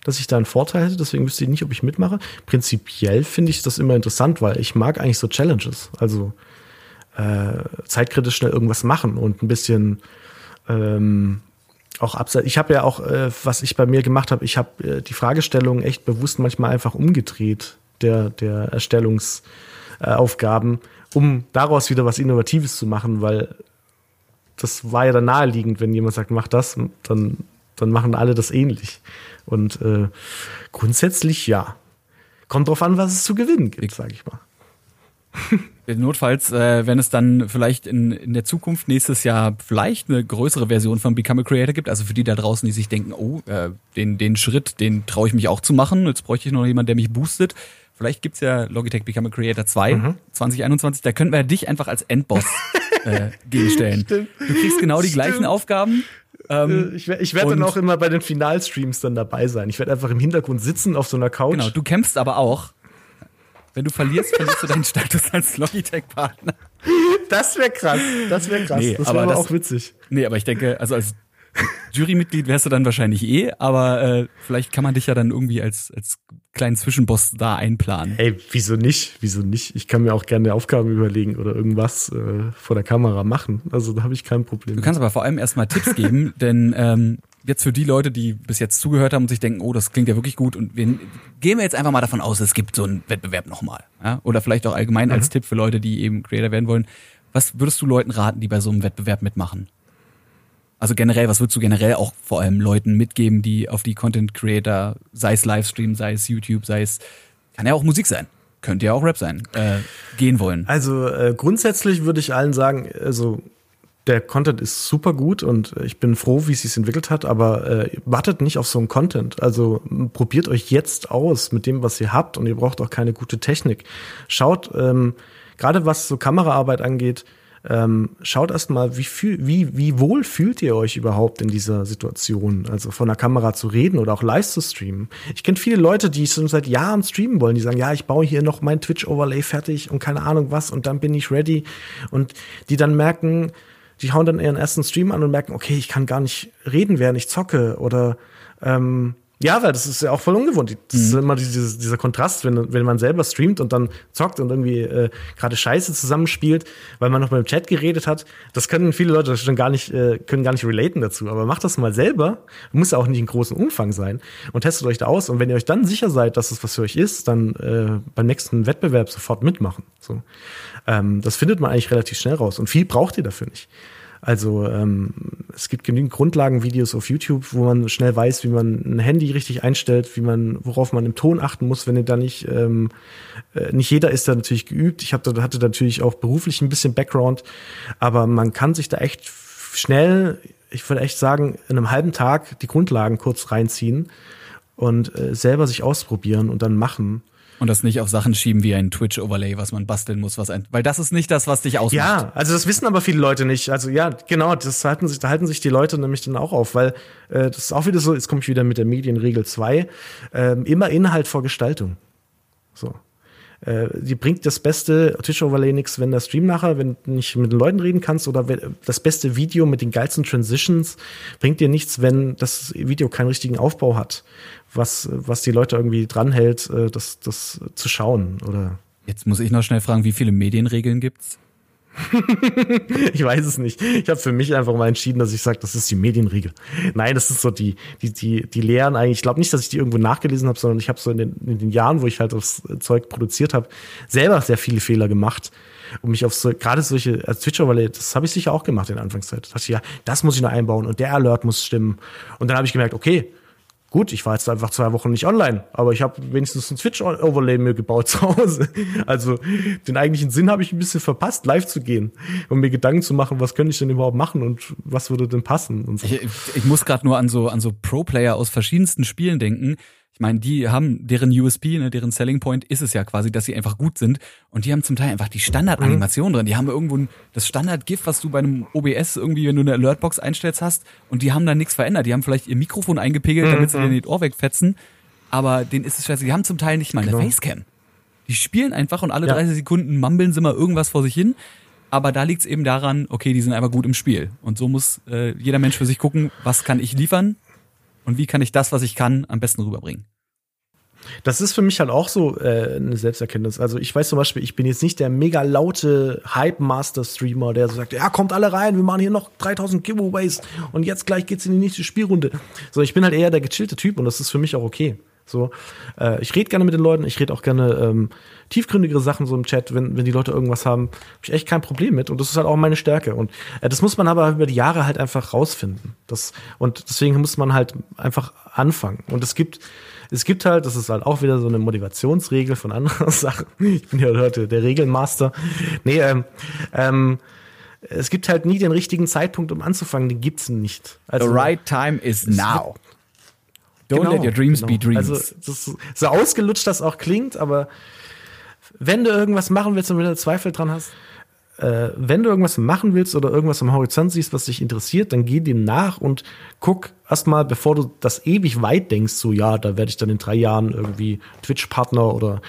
dass ich da einen Vorteil hätte. Deswegen wüsste ich nicht, ob ich mitmache. Prinzipiell finde ich das immer interessant, weil ich mag eigentlich so Challenges. Also äh, zeitkritisch schnell irgendwas machen und ein bisschen ähm, auch abseits. Ich habe ja auch, äh, was ich bei mir gemacht habe, ich habe äh, die Fragestellung echt bewusst manchmal einfach umgedreht, der, der Erstellungsaufgaben, äh, Aufgaben, um daraus wieder was Innovatives zu machen, weil das war ja dann naheliegend, wenn jemand sagt, mach das, dann, dann machen alle das ähnlich. Und äh, grundsätzlich ja. Kommt drauf an, was es zu gewinnen gibt, sage ich mal. Notfalls, äh, wenn es dann vielleicht in, in der Zukunft nächstes Jahr vielleicht eine größere Version von Become a Creator gibt, also für die da draußen, die sich denken, oh, äh, den, den Schritt, den traue ich mich auch zu machen, jetzt bräuchte ich noch jemanden, der mich boostet. Vielleicht gibt's ja Logitech Become a Creator 2 2021, da könnten wir dich einfach als Endboss äh, gegenstellen. Stimmt. Du kriegst genau die Stimmt. gleichen Aufgaben. Ähm, Ich, wer- ich werde dann auch immer bei den Finalstreams dann dabei sein. Ich werde einfach im Hintergrund sitzen auf so einer Couch. genau, du kämpfst aber auch. Wenn du verlierst, verlierst du deinen Status als Logitech-Partner. Das wäre krass. Das wäre krass. Nee, das wäre aber das- auch witzig. Nee, aber ich denke, also als Jurymitglied wärst du dann wahrscheinlich eh, aber äh, vielleicht kann man dich ja dann irgendwie als, als kleinen Zwischenboss da einplanen. Ey, wieso nicht? Wieso nicht? Ich kann mir auch gerne Aufgaben überlegen oder irgendwas äh, vor der Kamera machen. Also da habe ich kein Problem. Du kannst aber vor allem erstmal Tipps geben, denn ähm, jetzt für die Leute, die bis jetzt zugehört haben und sich denken, oh, das klingt ja wirklich gut und wir gehen wir jetzt einfach mal davon aus, es gibt so einen Wettbewerb nochmal. Ja? Oder vielleicht auch allgemein als Tipp für Leute, die eben Creator werden wollen. Was würdest du Leuten raten, die bei so einem Wettbewerb mitmachen? Also generell, was würdest du generell auch vor allem Leuten mitgeben, die auf die Content Creator, sei es Livestream, sei es YouTube, sei es, kann ja auch Musik sein, könnte ja auch Rap sein, äh, gehen wollen? Also äh, grundsätzlich würde ich allen sagen, also der Content ist super gut und ich bin froh, wie es sich entwickelt hat, aber äh, wartet nicht auf so einen Content. Also probiert euch jetzt aus mit dem, was ihr habt und ihr braucht auch keine gute Technik. Schaut, ähm, gerade was so Kameraarbeit angeht, ähm, schaut erstmal, wie, fühl, wie, wie wohl fühlt ihr euch überhaupt in dieser Situation? Also von der Kamera zu reden oder auch live zu streamen. Ich kenne viele Leute, die schon seit Jahren streamen wollen, die sagen, ja, ich baue hier noch mein Twitch-Overlay fertig und keine Ahnung was und dann bin ich ready. Und die dann merken, die hauen dann ihren ersten Stream an und merken, okay, ich kann gar nicht reden, während ich zocke oder ähm, ja, weil das ist ja auch voll ungewohnt. Das ist immer dieses, dieser Kontrast, wenn, wenn man selber streamt und dann zockt und irgendwie äh, gerade Scheiße zusammenspielt, weil man noch mal im Chat geredet hat. Das können viele Leute schon gar nicht, äh, können gar nicht relaten dazu. Aber macht das mal selber. Muss ja auch nicht in großem Umfang sein. Und testet euch da aus. Und wenn ihr euch dann sicher seid, dass es was für euch ist, dann äh, beim nächsten Wettbewerb sofort mitmachen. So. Ähm, das findet man eigentlich relativ schnell raus. Und viel braucht ihr dafür nicht. Also ähm, es gibt genügend Grundlagenvideos auf YouTube, wo man schnell weiß, wie man ein Handy richtig einstellt, wie man, worauf man im Ton achten muss, wenn ihr da nicht, ähm, äh, nicht jeder ist da natürlich geübt. Ich hab, da- hatte natürlich auch beruflich ein bisschen Background, aber man kann sich da echt schnell, ich würde echt sagen, in einem halben Tag die Grundlagen kurz reinziehen und äh, selber sich ausprobieren und dann machen. Und das nicht auf Sachen schieben wie ein Twitch-Overlay, was man basteln muss, was ein, weil das ist nicht das, was dich ausmacht. Ja, also das wissen aber viele Leute nicht. Also ja, genau, das halten sich, da halten sich die Leute nämlich dann auch auf, weil äh, das ist auch wieder so, jetzt komme ich wieder mit der Medienregel 2, ähm, immer Inhalt vor Gestaltung. So. Äh, die bringt das beste Twitch-Overlay nix, wenn der Stream nachher, wenn du nicht mit den Leuten reden kannst oder das beste Video mit den geilsten Transitions bringt dir nichts, wenn das Video keinen richtigen Aufbau hat, was, was die Leute irgendwie dranhält, äh, das, das zu schauen oder Jetzt muss ich noch schnell fragen, wie viele Medienregeln gibt's? Ich weiß es nicht. Ich habe für mich einfach mal entschieden, dass ich sage, das ist die Medienregel. Nein, das ist so die, die, die, die Lehren eigentlich. Ich glaube nicht, dass ich die irgendwo nachgelesen habe, sondern ich habe so in den, in den Jahren, wo ich halt das Zeug produziert habe, selber sehr viele Fehler gemacht. Und mich auf so, gerade solche, als Twitch-Overlay, das habe ich sicher auch gemacht in der Anfangszeit. Da dachte ich, ja, das muss ich noch einbauen und der Alert muss stimmen. Und dann habe ich gemerkt, okay, Gut, ich war jetzt einfach zwei Wochen nicht online, aber ich habe wenigstens ein Switch-Overlay mir gebaut zu Hause. Also den eigentlichen Sinn habe ich ein bisschen verpasst, live zu gehen und mir Gedanken zu machen, was könnte ich denn überhaupt machen und was würde denn passen und so. Ich, ich muss gerade nur an so an so Pro-Player aus verschiedensten Spielen denken. Ich meine, die haben deren USP, ne, deren Selling Point ist es ja quasi, dass sie einfach gut sind und die haben zum Teil einfach die Standard-Animation drin. Die haben irgendwo ein, das Standard-GIF, was du bei einem OBS irgendwie, wenn du eine Alertbox einstellst hast und die haben da nichts verändert. Die haben vielleicht ihr Mikrofon eingepegelt, damit sie dir nicht Ohr wegfetzen, aber denen ist es scheiße. Die haben zum Teil nicht mal eine Genau. Facecam. Die spielen einfach und alle Ja. 30 Sekunden mumbeln sie mal irgendwas vor sich hin. Aber da liegt es eben daran, okay, die sind einfach gut im Spiel. Und so muss äh, jeder Mensch für sich gucken, was kann ich liefern und wie kann ich das, was ich kann, am besten rüberbringen. Das ist für mich halt auch so äh, eine Selbsterkenntnis. Also ich weiß zum Beispiel, ich bin jetzt nicht der mega laute Hype-Master-Streamer, der so sagt, ja, kommt alle rein, wir machen hier noch 3000 Giveaways und jetzt gleich geht's in die nächste Spielrunde. So, ich bin halt eher der gechillte Typ und das ist für mich auch okay. So, äh, ich rede gerne mit den Leuten, ich rede auch gerne ähm, tiefgründigere Sachen so im Chat, wenn, wenn die Leute irgendwas haben, habe ich echt kein Problem mit und das ist halt auch meine Stärke und äh, das muss man aber über die Jahre halt einfach rausfinden. Das und deswegen muss man halt einfach anfangen und es gibt es gibt halt, das ist halt auch wieder so eine Motivationsregel von anderen Sachen. Ich bin ja heute der Regelmaster. Nee, ähm, ähm, es gibt halt nie den richtigen Zeitpunkt, um anzufangen, den gibt's nicht. Also, time is now. Don't Genau, let your dreams be genau. dreams. Also, das so ausgelutscht das auch klingt, aber wenn du irgendwas machen willst und wenn du Zweifel dran hast, äh, wenn du irgendwas machen willst oder irgendwas am Horizont siehst, was dich interessiert, dann geh dem nach und guck erstmal, bevor du das ewig weit denkst, so ja, da werde ich dann in drei Jahren irgendwie Twitch-Partner oder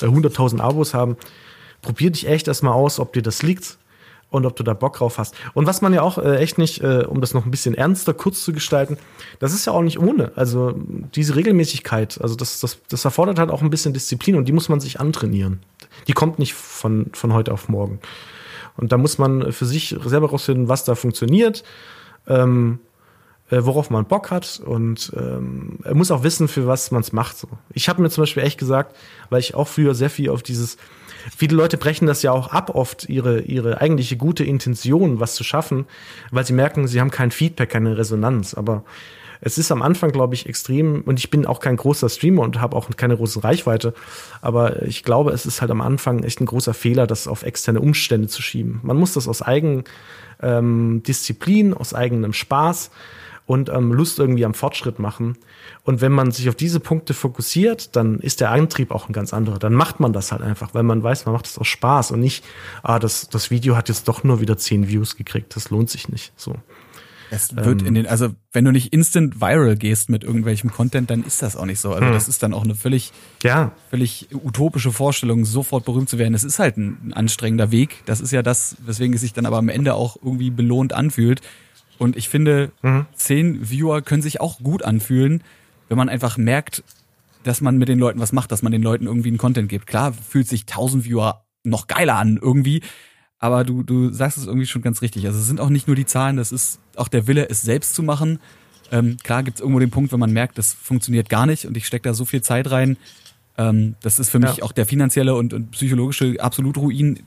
äh, 100.000 Abos haben. Probier dich echt erstmal aus, ob dir das liegt und ob du da Bock drauf hast. Und was man ja auch äh, echt nicht, äh, um das noch ein bisschen ernster kurz zu gestalten, das ist ja auch nicht ohne. Also diese Regelmäßigkeit, also das, das, das erfordert halt auch ein bisschen Disziplin und die muss man sich antrainieren. Die kommt nicht von, von heute auf morgen. Und da muss man für sich selber rausfinden, was da funktioniert, ähm, äh, worauf man Bock hat und ähm, er muss auch wissen, für was man es macht. So. Ich habe mir zum Beispiel echt gesagt, weil ich auch früher sehr viel auf dieses Viele Leute brechen das ja auch ab, oft ihre, ihre eigentliche gute Intention, was zu schaffen, weil sie merken, sie haben kein Feedback, keine Resonanz. Aber es ist am Anfang, glaube ich, extrem, und ich bin auch kein großer Streamer und habe auch keine große Reichweite, aber ich glaube, es ist halt am Anfang echt ein großer Fehler, das auf externe Umstände zu schieben. Man muss das aus Eigendisziplin, ähm, Disziplin, aus eigenem Spaß und ähm, Lust irgendwie am Fortschritt machen. Und wenn man sich auf diese Punkte fokussiert, dann ist der Antrieb auch ein ganz anderer. Dann macht man das halt einfach, weil man weiß, man macht es aus Spaß und nicht, ah, das, das Video hat jetzt doch nur wieder zehn Views gekriegt. Das lohnt sich nicht. So. Es wird ähm, in den, also wenn du nicht instant viral gehst mit irgendwelchem Content, dann ist das auch nicht so. Also hm. das ist dann auch eine völlig, ja. völlig utopische Vorstellung, sofort berühmt zu werden. Es ist halt ein, ein anstrengender Weg. Das ist ja das, weswegen es sich dann aber am Ende auch irgendwie belohnt anfühlt. Und ich finde, mhm. zehn Viewer können sich auch gut anfühlen, wenn man einfach merkt, dass man mit den Leuten was macht, dass man den Leuten irgendwie einen Content gibt. Klar fühlt sich 1000 Viewer noch geiler an irgendwie, aber du, du sagst es irgendwie schon ganz richtig. Also es sind auch nicht nur die Zahlen, das ist auch der Wille, es selbst zu machen. Ähm, klar gibt es irgendwo den Punkt, wenn man merkt, das funktioniert gar nicht und ich stecke da so viel Zeit rein. Ähm, das ist für mich ja. auch der finanzielle und, und psychologische absolut Ruin.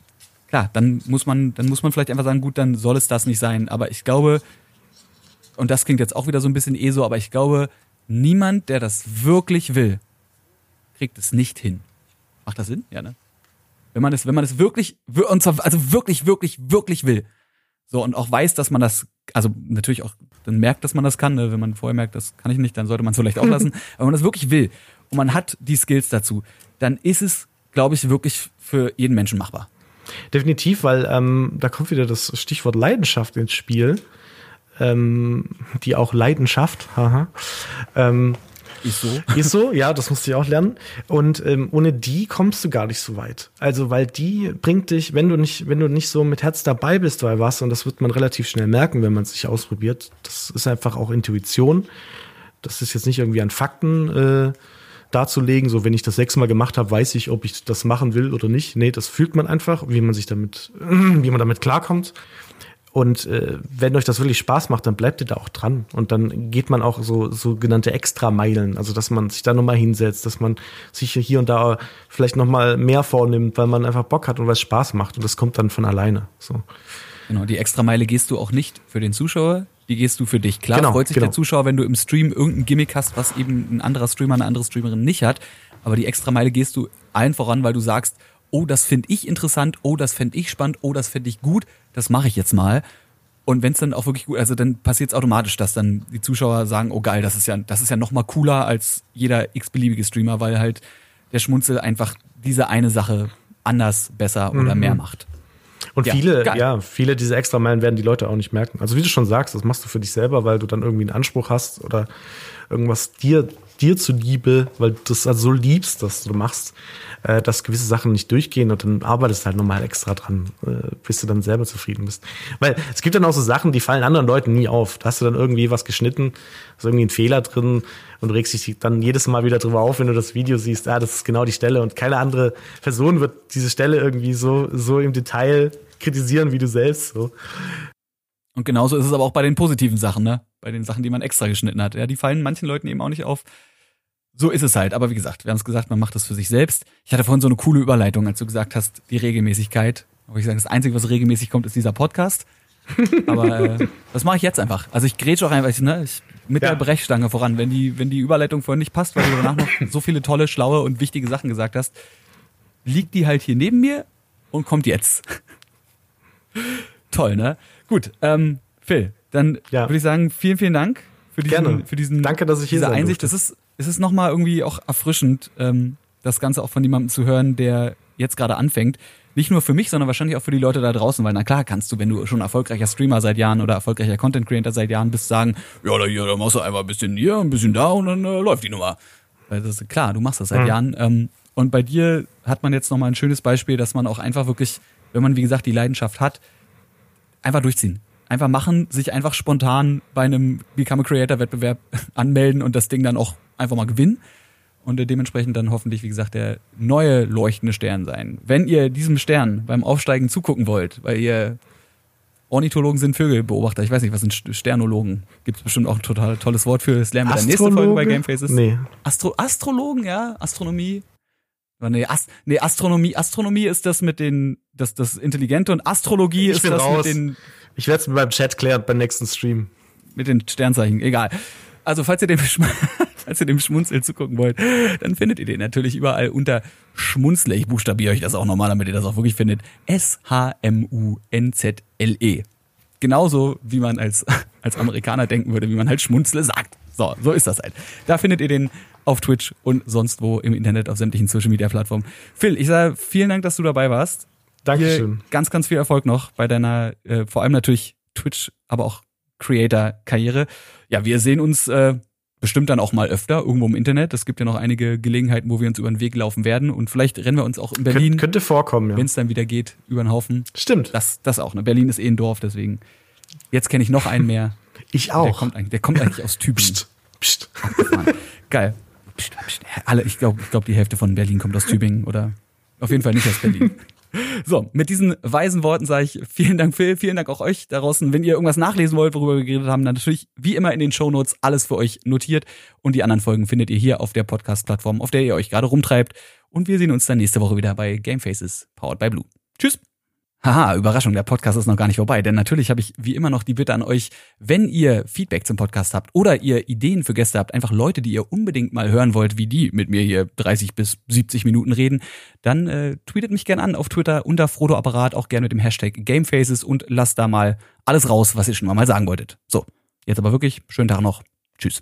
Klar, dann muss man, dann muss man vielleicht einfach sagen, gut, dann soll es das nicht sein. Aber ich glaube, und das klingt jetzt auch wieder so ein bisschen eh so, aber ich glaube, niemand, der das wirklich will, kriegt es nicht hin. Macht das Sinn? Ja, ne? Wenn man es, wenn man es wirklich, und zwar, also wirklich, wirklich, wirklich will. So, und auch weiß, dass man das, also natürlich auch dann merkt, dass man das kann, ne? wenn man vorher merkt, das kann ich nicht, dann sollte man es vielleicht auch lassen. Aber wenn man das wirklich will und man hat die Skills dazu, dann ist es, glaube ich, wirklich für jeden Menschen machbar. Definitiv, weil ähm, da kommt wieder das Stichwort Leidenschaft ins Spiel ähm, die auch Leidenschaft, haha, ähm, ist so. Ist so, ja, das musste ich auch lernen. Und ähm, ohne die kommst du gar nicht so weit. Also, weil die bringt dich, wenn du nicht, wenn du nicht so mit Herz dabei bist bei was, und das wird man relativ schnell merken, wenn man es sich ausprobiert, das ist einfach auch Intuition. Das ist jetzt nicht irgendwie an Fakten äh, darzulegen, so wenn ich das sechsmal gemacht habe, weiß ich, ob ich das machen will oder nicht. Nee, das fühlt man einfach, wie man sich damit, wie man damit klarkommt. Und äh, wenn euch das wirklich Spaß macht, dann bleibt ihr da auch dran. Und dann geht man auch so sogenannte Extrameilen, also dass man sich da nochmal hinsetzt, dass man sich hier und da vielleicht nochmal mehr vornimmt, weil man einfach Bock hat und weil es Spaß macht. Und das kommt dann von alleine. So. Genau, die Extrameile gehst du auch nicht für den Zuschauer, die gehst du für dich. Klar genau, freut sich genau. der Zuschauer, wenn du im Stream irgendein Gimmick hast, was eben ein anderer Streamer, eine andere Streamerin nicht hat. Aber die Extrameile gehst du allen voran, weil du sagst, oh, das finde ich interessant, oh, das fände ich spannend, oh, das fände ich gut, das mache ich jetzt mal. Und wenn es dann auch wirklich gut, also dann passiert es automatisch, dass dann die Zuschauer sagen, oh geil, das ist ja, das ist ja noch mal cooler als jeder x-beliebige Streamer, weil halt der Schmunzel einfach diese eine Sache anders, besser oder mhm. mehr macht. Und ja, viele, geil. ja, viele dieser Extrameilen werden die Leute auch nicht merken. Also wie du schon sagst, das machst du für dich selber, weil du dann irgendwie einen Anspruch hast oder irgendwas dir dir zuliebe, weil du das also so liebst, dass du machst, äh, dass gewisse Sachen nicht durchgehen und dann arbeitest du halt nochmal extra dran, äh, bis du dann selber zufrieden bist. Weil es gibt dann auch so Sachen, die fallen anderen Leuten nie auf. Da hast du dann irgendwie was geschnitten, ist irgendwie ein Fehler drin und regst dich dann jedes Mal wieder drüber auf, wenn du das Video siehst, ah, das ist genau die Stelle und keine andere Person wird diese Stelle irgendwie so, so im Detail kritisieren wie du selbst. So. Und genauso ist es aber auch bei den positiven Sachen, ne? Bei den Sachen, die man extra geschnitten hat. Ja, die fallen manchen Leuten eben auch nicht auf. So ist es halt. Aber wie gesagt, wir haben es gesagt, man macht das für sich selbst. Ich hatte vorhin so eine coole Überleitung, als du gesagt hast, die Regelmäßigkeit. Aber ich sage, das Einzige, was regelmäßig kommt, ist dieser Podcast. Aber äh, das mache ich jetzt einfach. Also ich grätsch auch einfach, ne, ich, mit ja. der Brechstange voran. Wenn die, wenn die Überleitung vorhin nicht passt, weil du danach noch so viele tolle, schlaue und wichtige Sachen gesagt hast, liegt die halt hier neben mir und kommt jetzt. Toll, ne? Gut, ähm, Phil, dann ja. würde ich sagen, vielen, vielen Dank für diesen, Gerne. für diesen Danke, dass ich hier diese Einsicht. Durfte. Das ist, es ist nochmal irgendwie auch erfrischend, ähm, das Ganze auch von jemandem zu hören, der jetzt gerade anfängt. nicht nur für mich, sondern wahrscheinlich auch für die Leute da draußen, weil na klar kannst du, wenn du schon erfolgreicher Streamer seit Jahren oder erfolgreicher Content Creator seit Jahren bist, sagen, ja, da, hier, da machst du einfach ein bisschen hier, ein bisschen da und dann äh, läuft die Nummer. Weil das ist klar, du machst das seit mhm. Jahren. Ähm, und bei dir hat man jetzt nochmal ein schönes Beispiel, dass man auch einfach wirklich, wenn man wie gesagt die Leidenschaft hat, einfach durchziehen. Einfach machen, sich einfach spontan bei einem Become a Creator Wettbewerb anmelden und das Ding dann auch einfach mal gewinnen und dementsprechend dann hoffentlich, wie gesagt, der neue leuchtende Stern sein. Wenn ihr diesem Stern beim Aufsteigen zugucken wollt, weil ihr Ornithologen sind Vögelbeobachter, ich weiß nicht, was sind Sternologen? Gibt es bestimmt auch ein total tolles Wort für. Das lernen wir in der nächsten Folge bei Gamefaces. Nee. Astro Astrologen, ja, Astronomie. Nee, Ast nee, Astronomie, Astronomie ist das mit den, das, das Intelligente und Astrologie ich ist das raus. mit den. Ich werde es mit meinem Chat klären beim nächsten Stream. Mit den Sternzeichen, egal. Also, falls ihr den falls ihr dem Schmunzel zugucken wollt, dann findet ihr den natürlich überall unter Schmunzle. Ich buchstabiere euch das auch nochmal, damit ihr das auch wirklich findet. S-H-M-U-N-Z-L-E. Genauso wie man als, als Amerikaner denken würde, wie man halt Schmunzle sagt. So, so ist das halt. Da findet ihr den auf Twitch und sonst wo im Internet auf sämtlichen Social Media Plattformen. Phil, ich sage vielen Dank, dass du dabei warst. Dankeschön. Hier ganz, ganz viel Erfolg noch bei deiner, äh, vor allem natürlich Twitch, aber auch Creator-Karriere. Ja, wir sehen uns äh, bestimmt dann auch mal öfter irgendwo im Internet. Es gibt ja noch einige Gelegenheiten, wo wir uns über den Weg laufen werden und vielleicht rennen wir uns auch in Berlin. Kön könnte vorkommen, ja. Wenn es dann wieder geht, über den Haufen. Stimmt. Das, das auch. Ne? Berlin ist eh ein Dorf, deswegen. Jetzt kenne ich noch einen mehr. Ich auch. Der kommt eigentlich, der kommt eigentlich aus Tübingen. Psst, psst. Geil. Psst, psst. Alle, ich glaube, ich glaub, die Hälfte von Berlin kommt aus Tübingen oder auf jeden Fall nicht aus Berlin. So, mit diesen weisen Worten sage ich vielen Dank, Phil, vielen Dank auch euch da draußen. Wenn ihr irgendwas nachlesen wollt, worüber wir geredet haben, dann natürlich wie immer in den Show Notes alles für euch notiert. Und die anderen Folgen findet ihr hier auf der Podcast-Plattform, auf der ihr euch gerade rumtreibt. Und wir sehen uns dann nächste Woche wieder bei Game Faces, powered by Blue. Tschüss! Haha, Überraschung, der Podcast ist noch gar nicht vorbei, denn natürlich habe ich wie immer noch die Bitte an euch, wenn ihr Feedback zum Podcast habt oder ihr Ideen für Gäste habt, einfach Leute, die ihr unbedingt mal hören wollt, wie die mit mir hier 30 bis 70 Minuten reden, dann äh, tweetet mich gern an auf Twitter unter Frodo Apparat, auch gerne mit dem Hashtag Gamefaces und lasst da mal alles raus, was ihr schon mal sagen wolltet. So, jetzt aber wirklich, schönen Tag noch. Tschüss.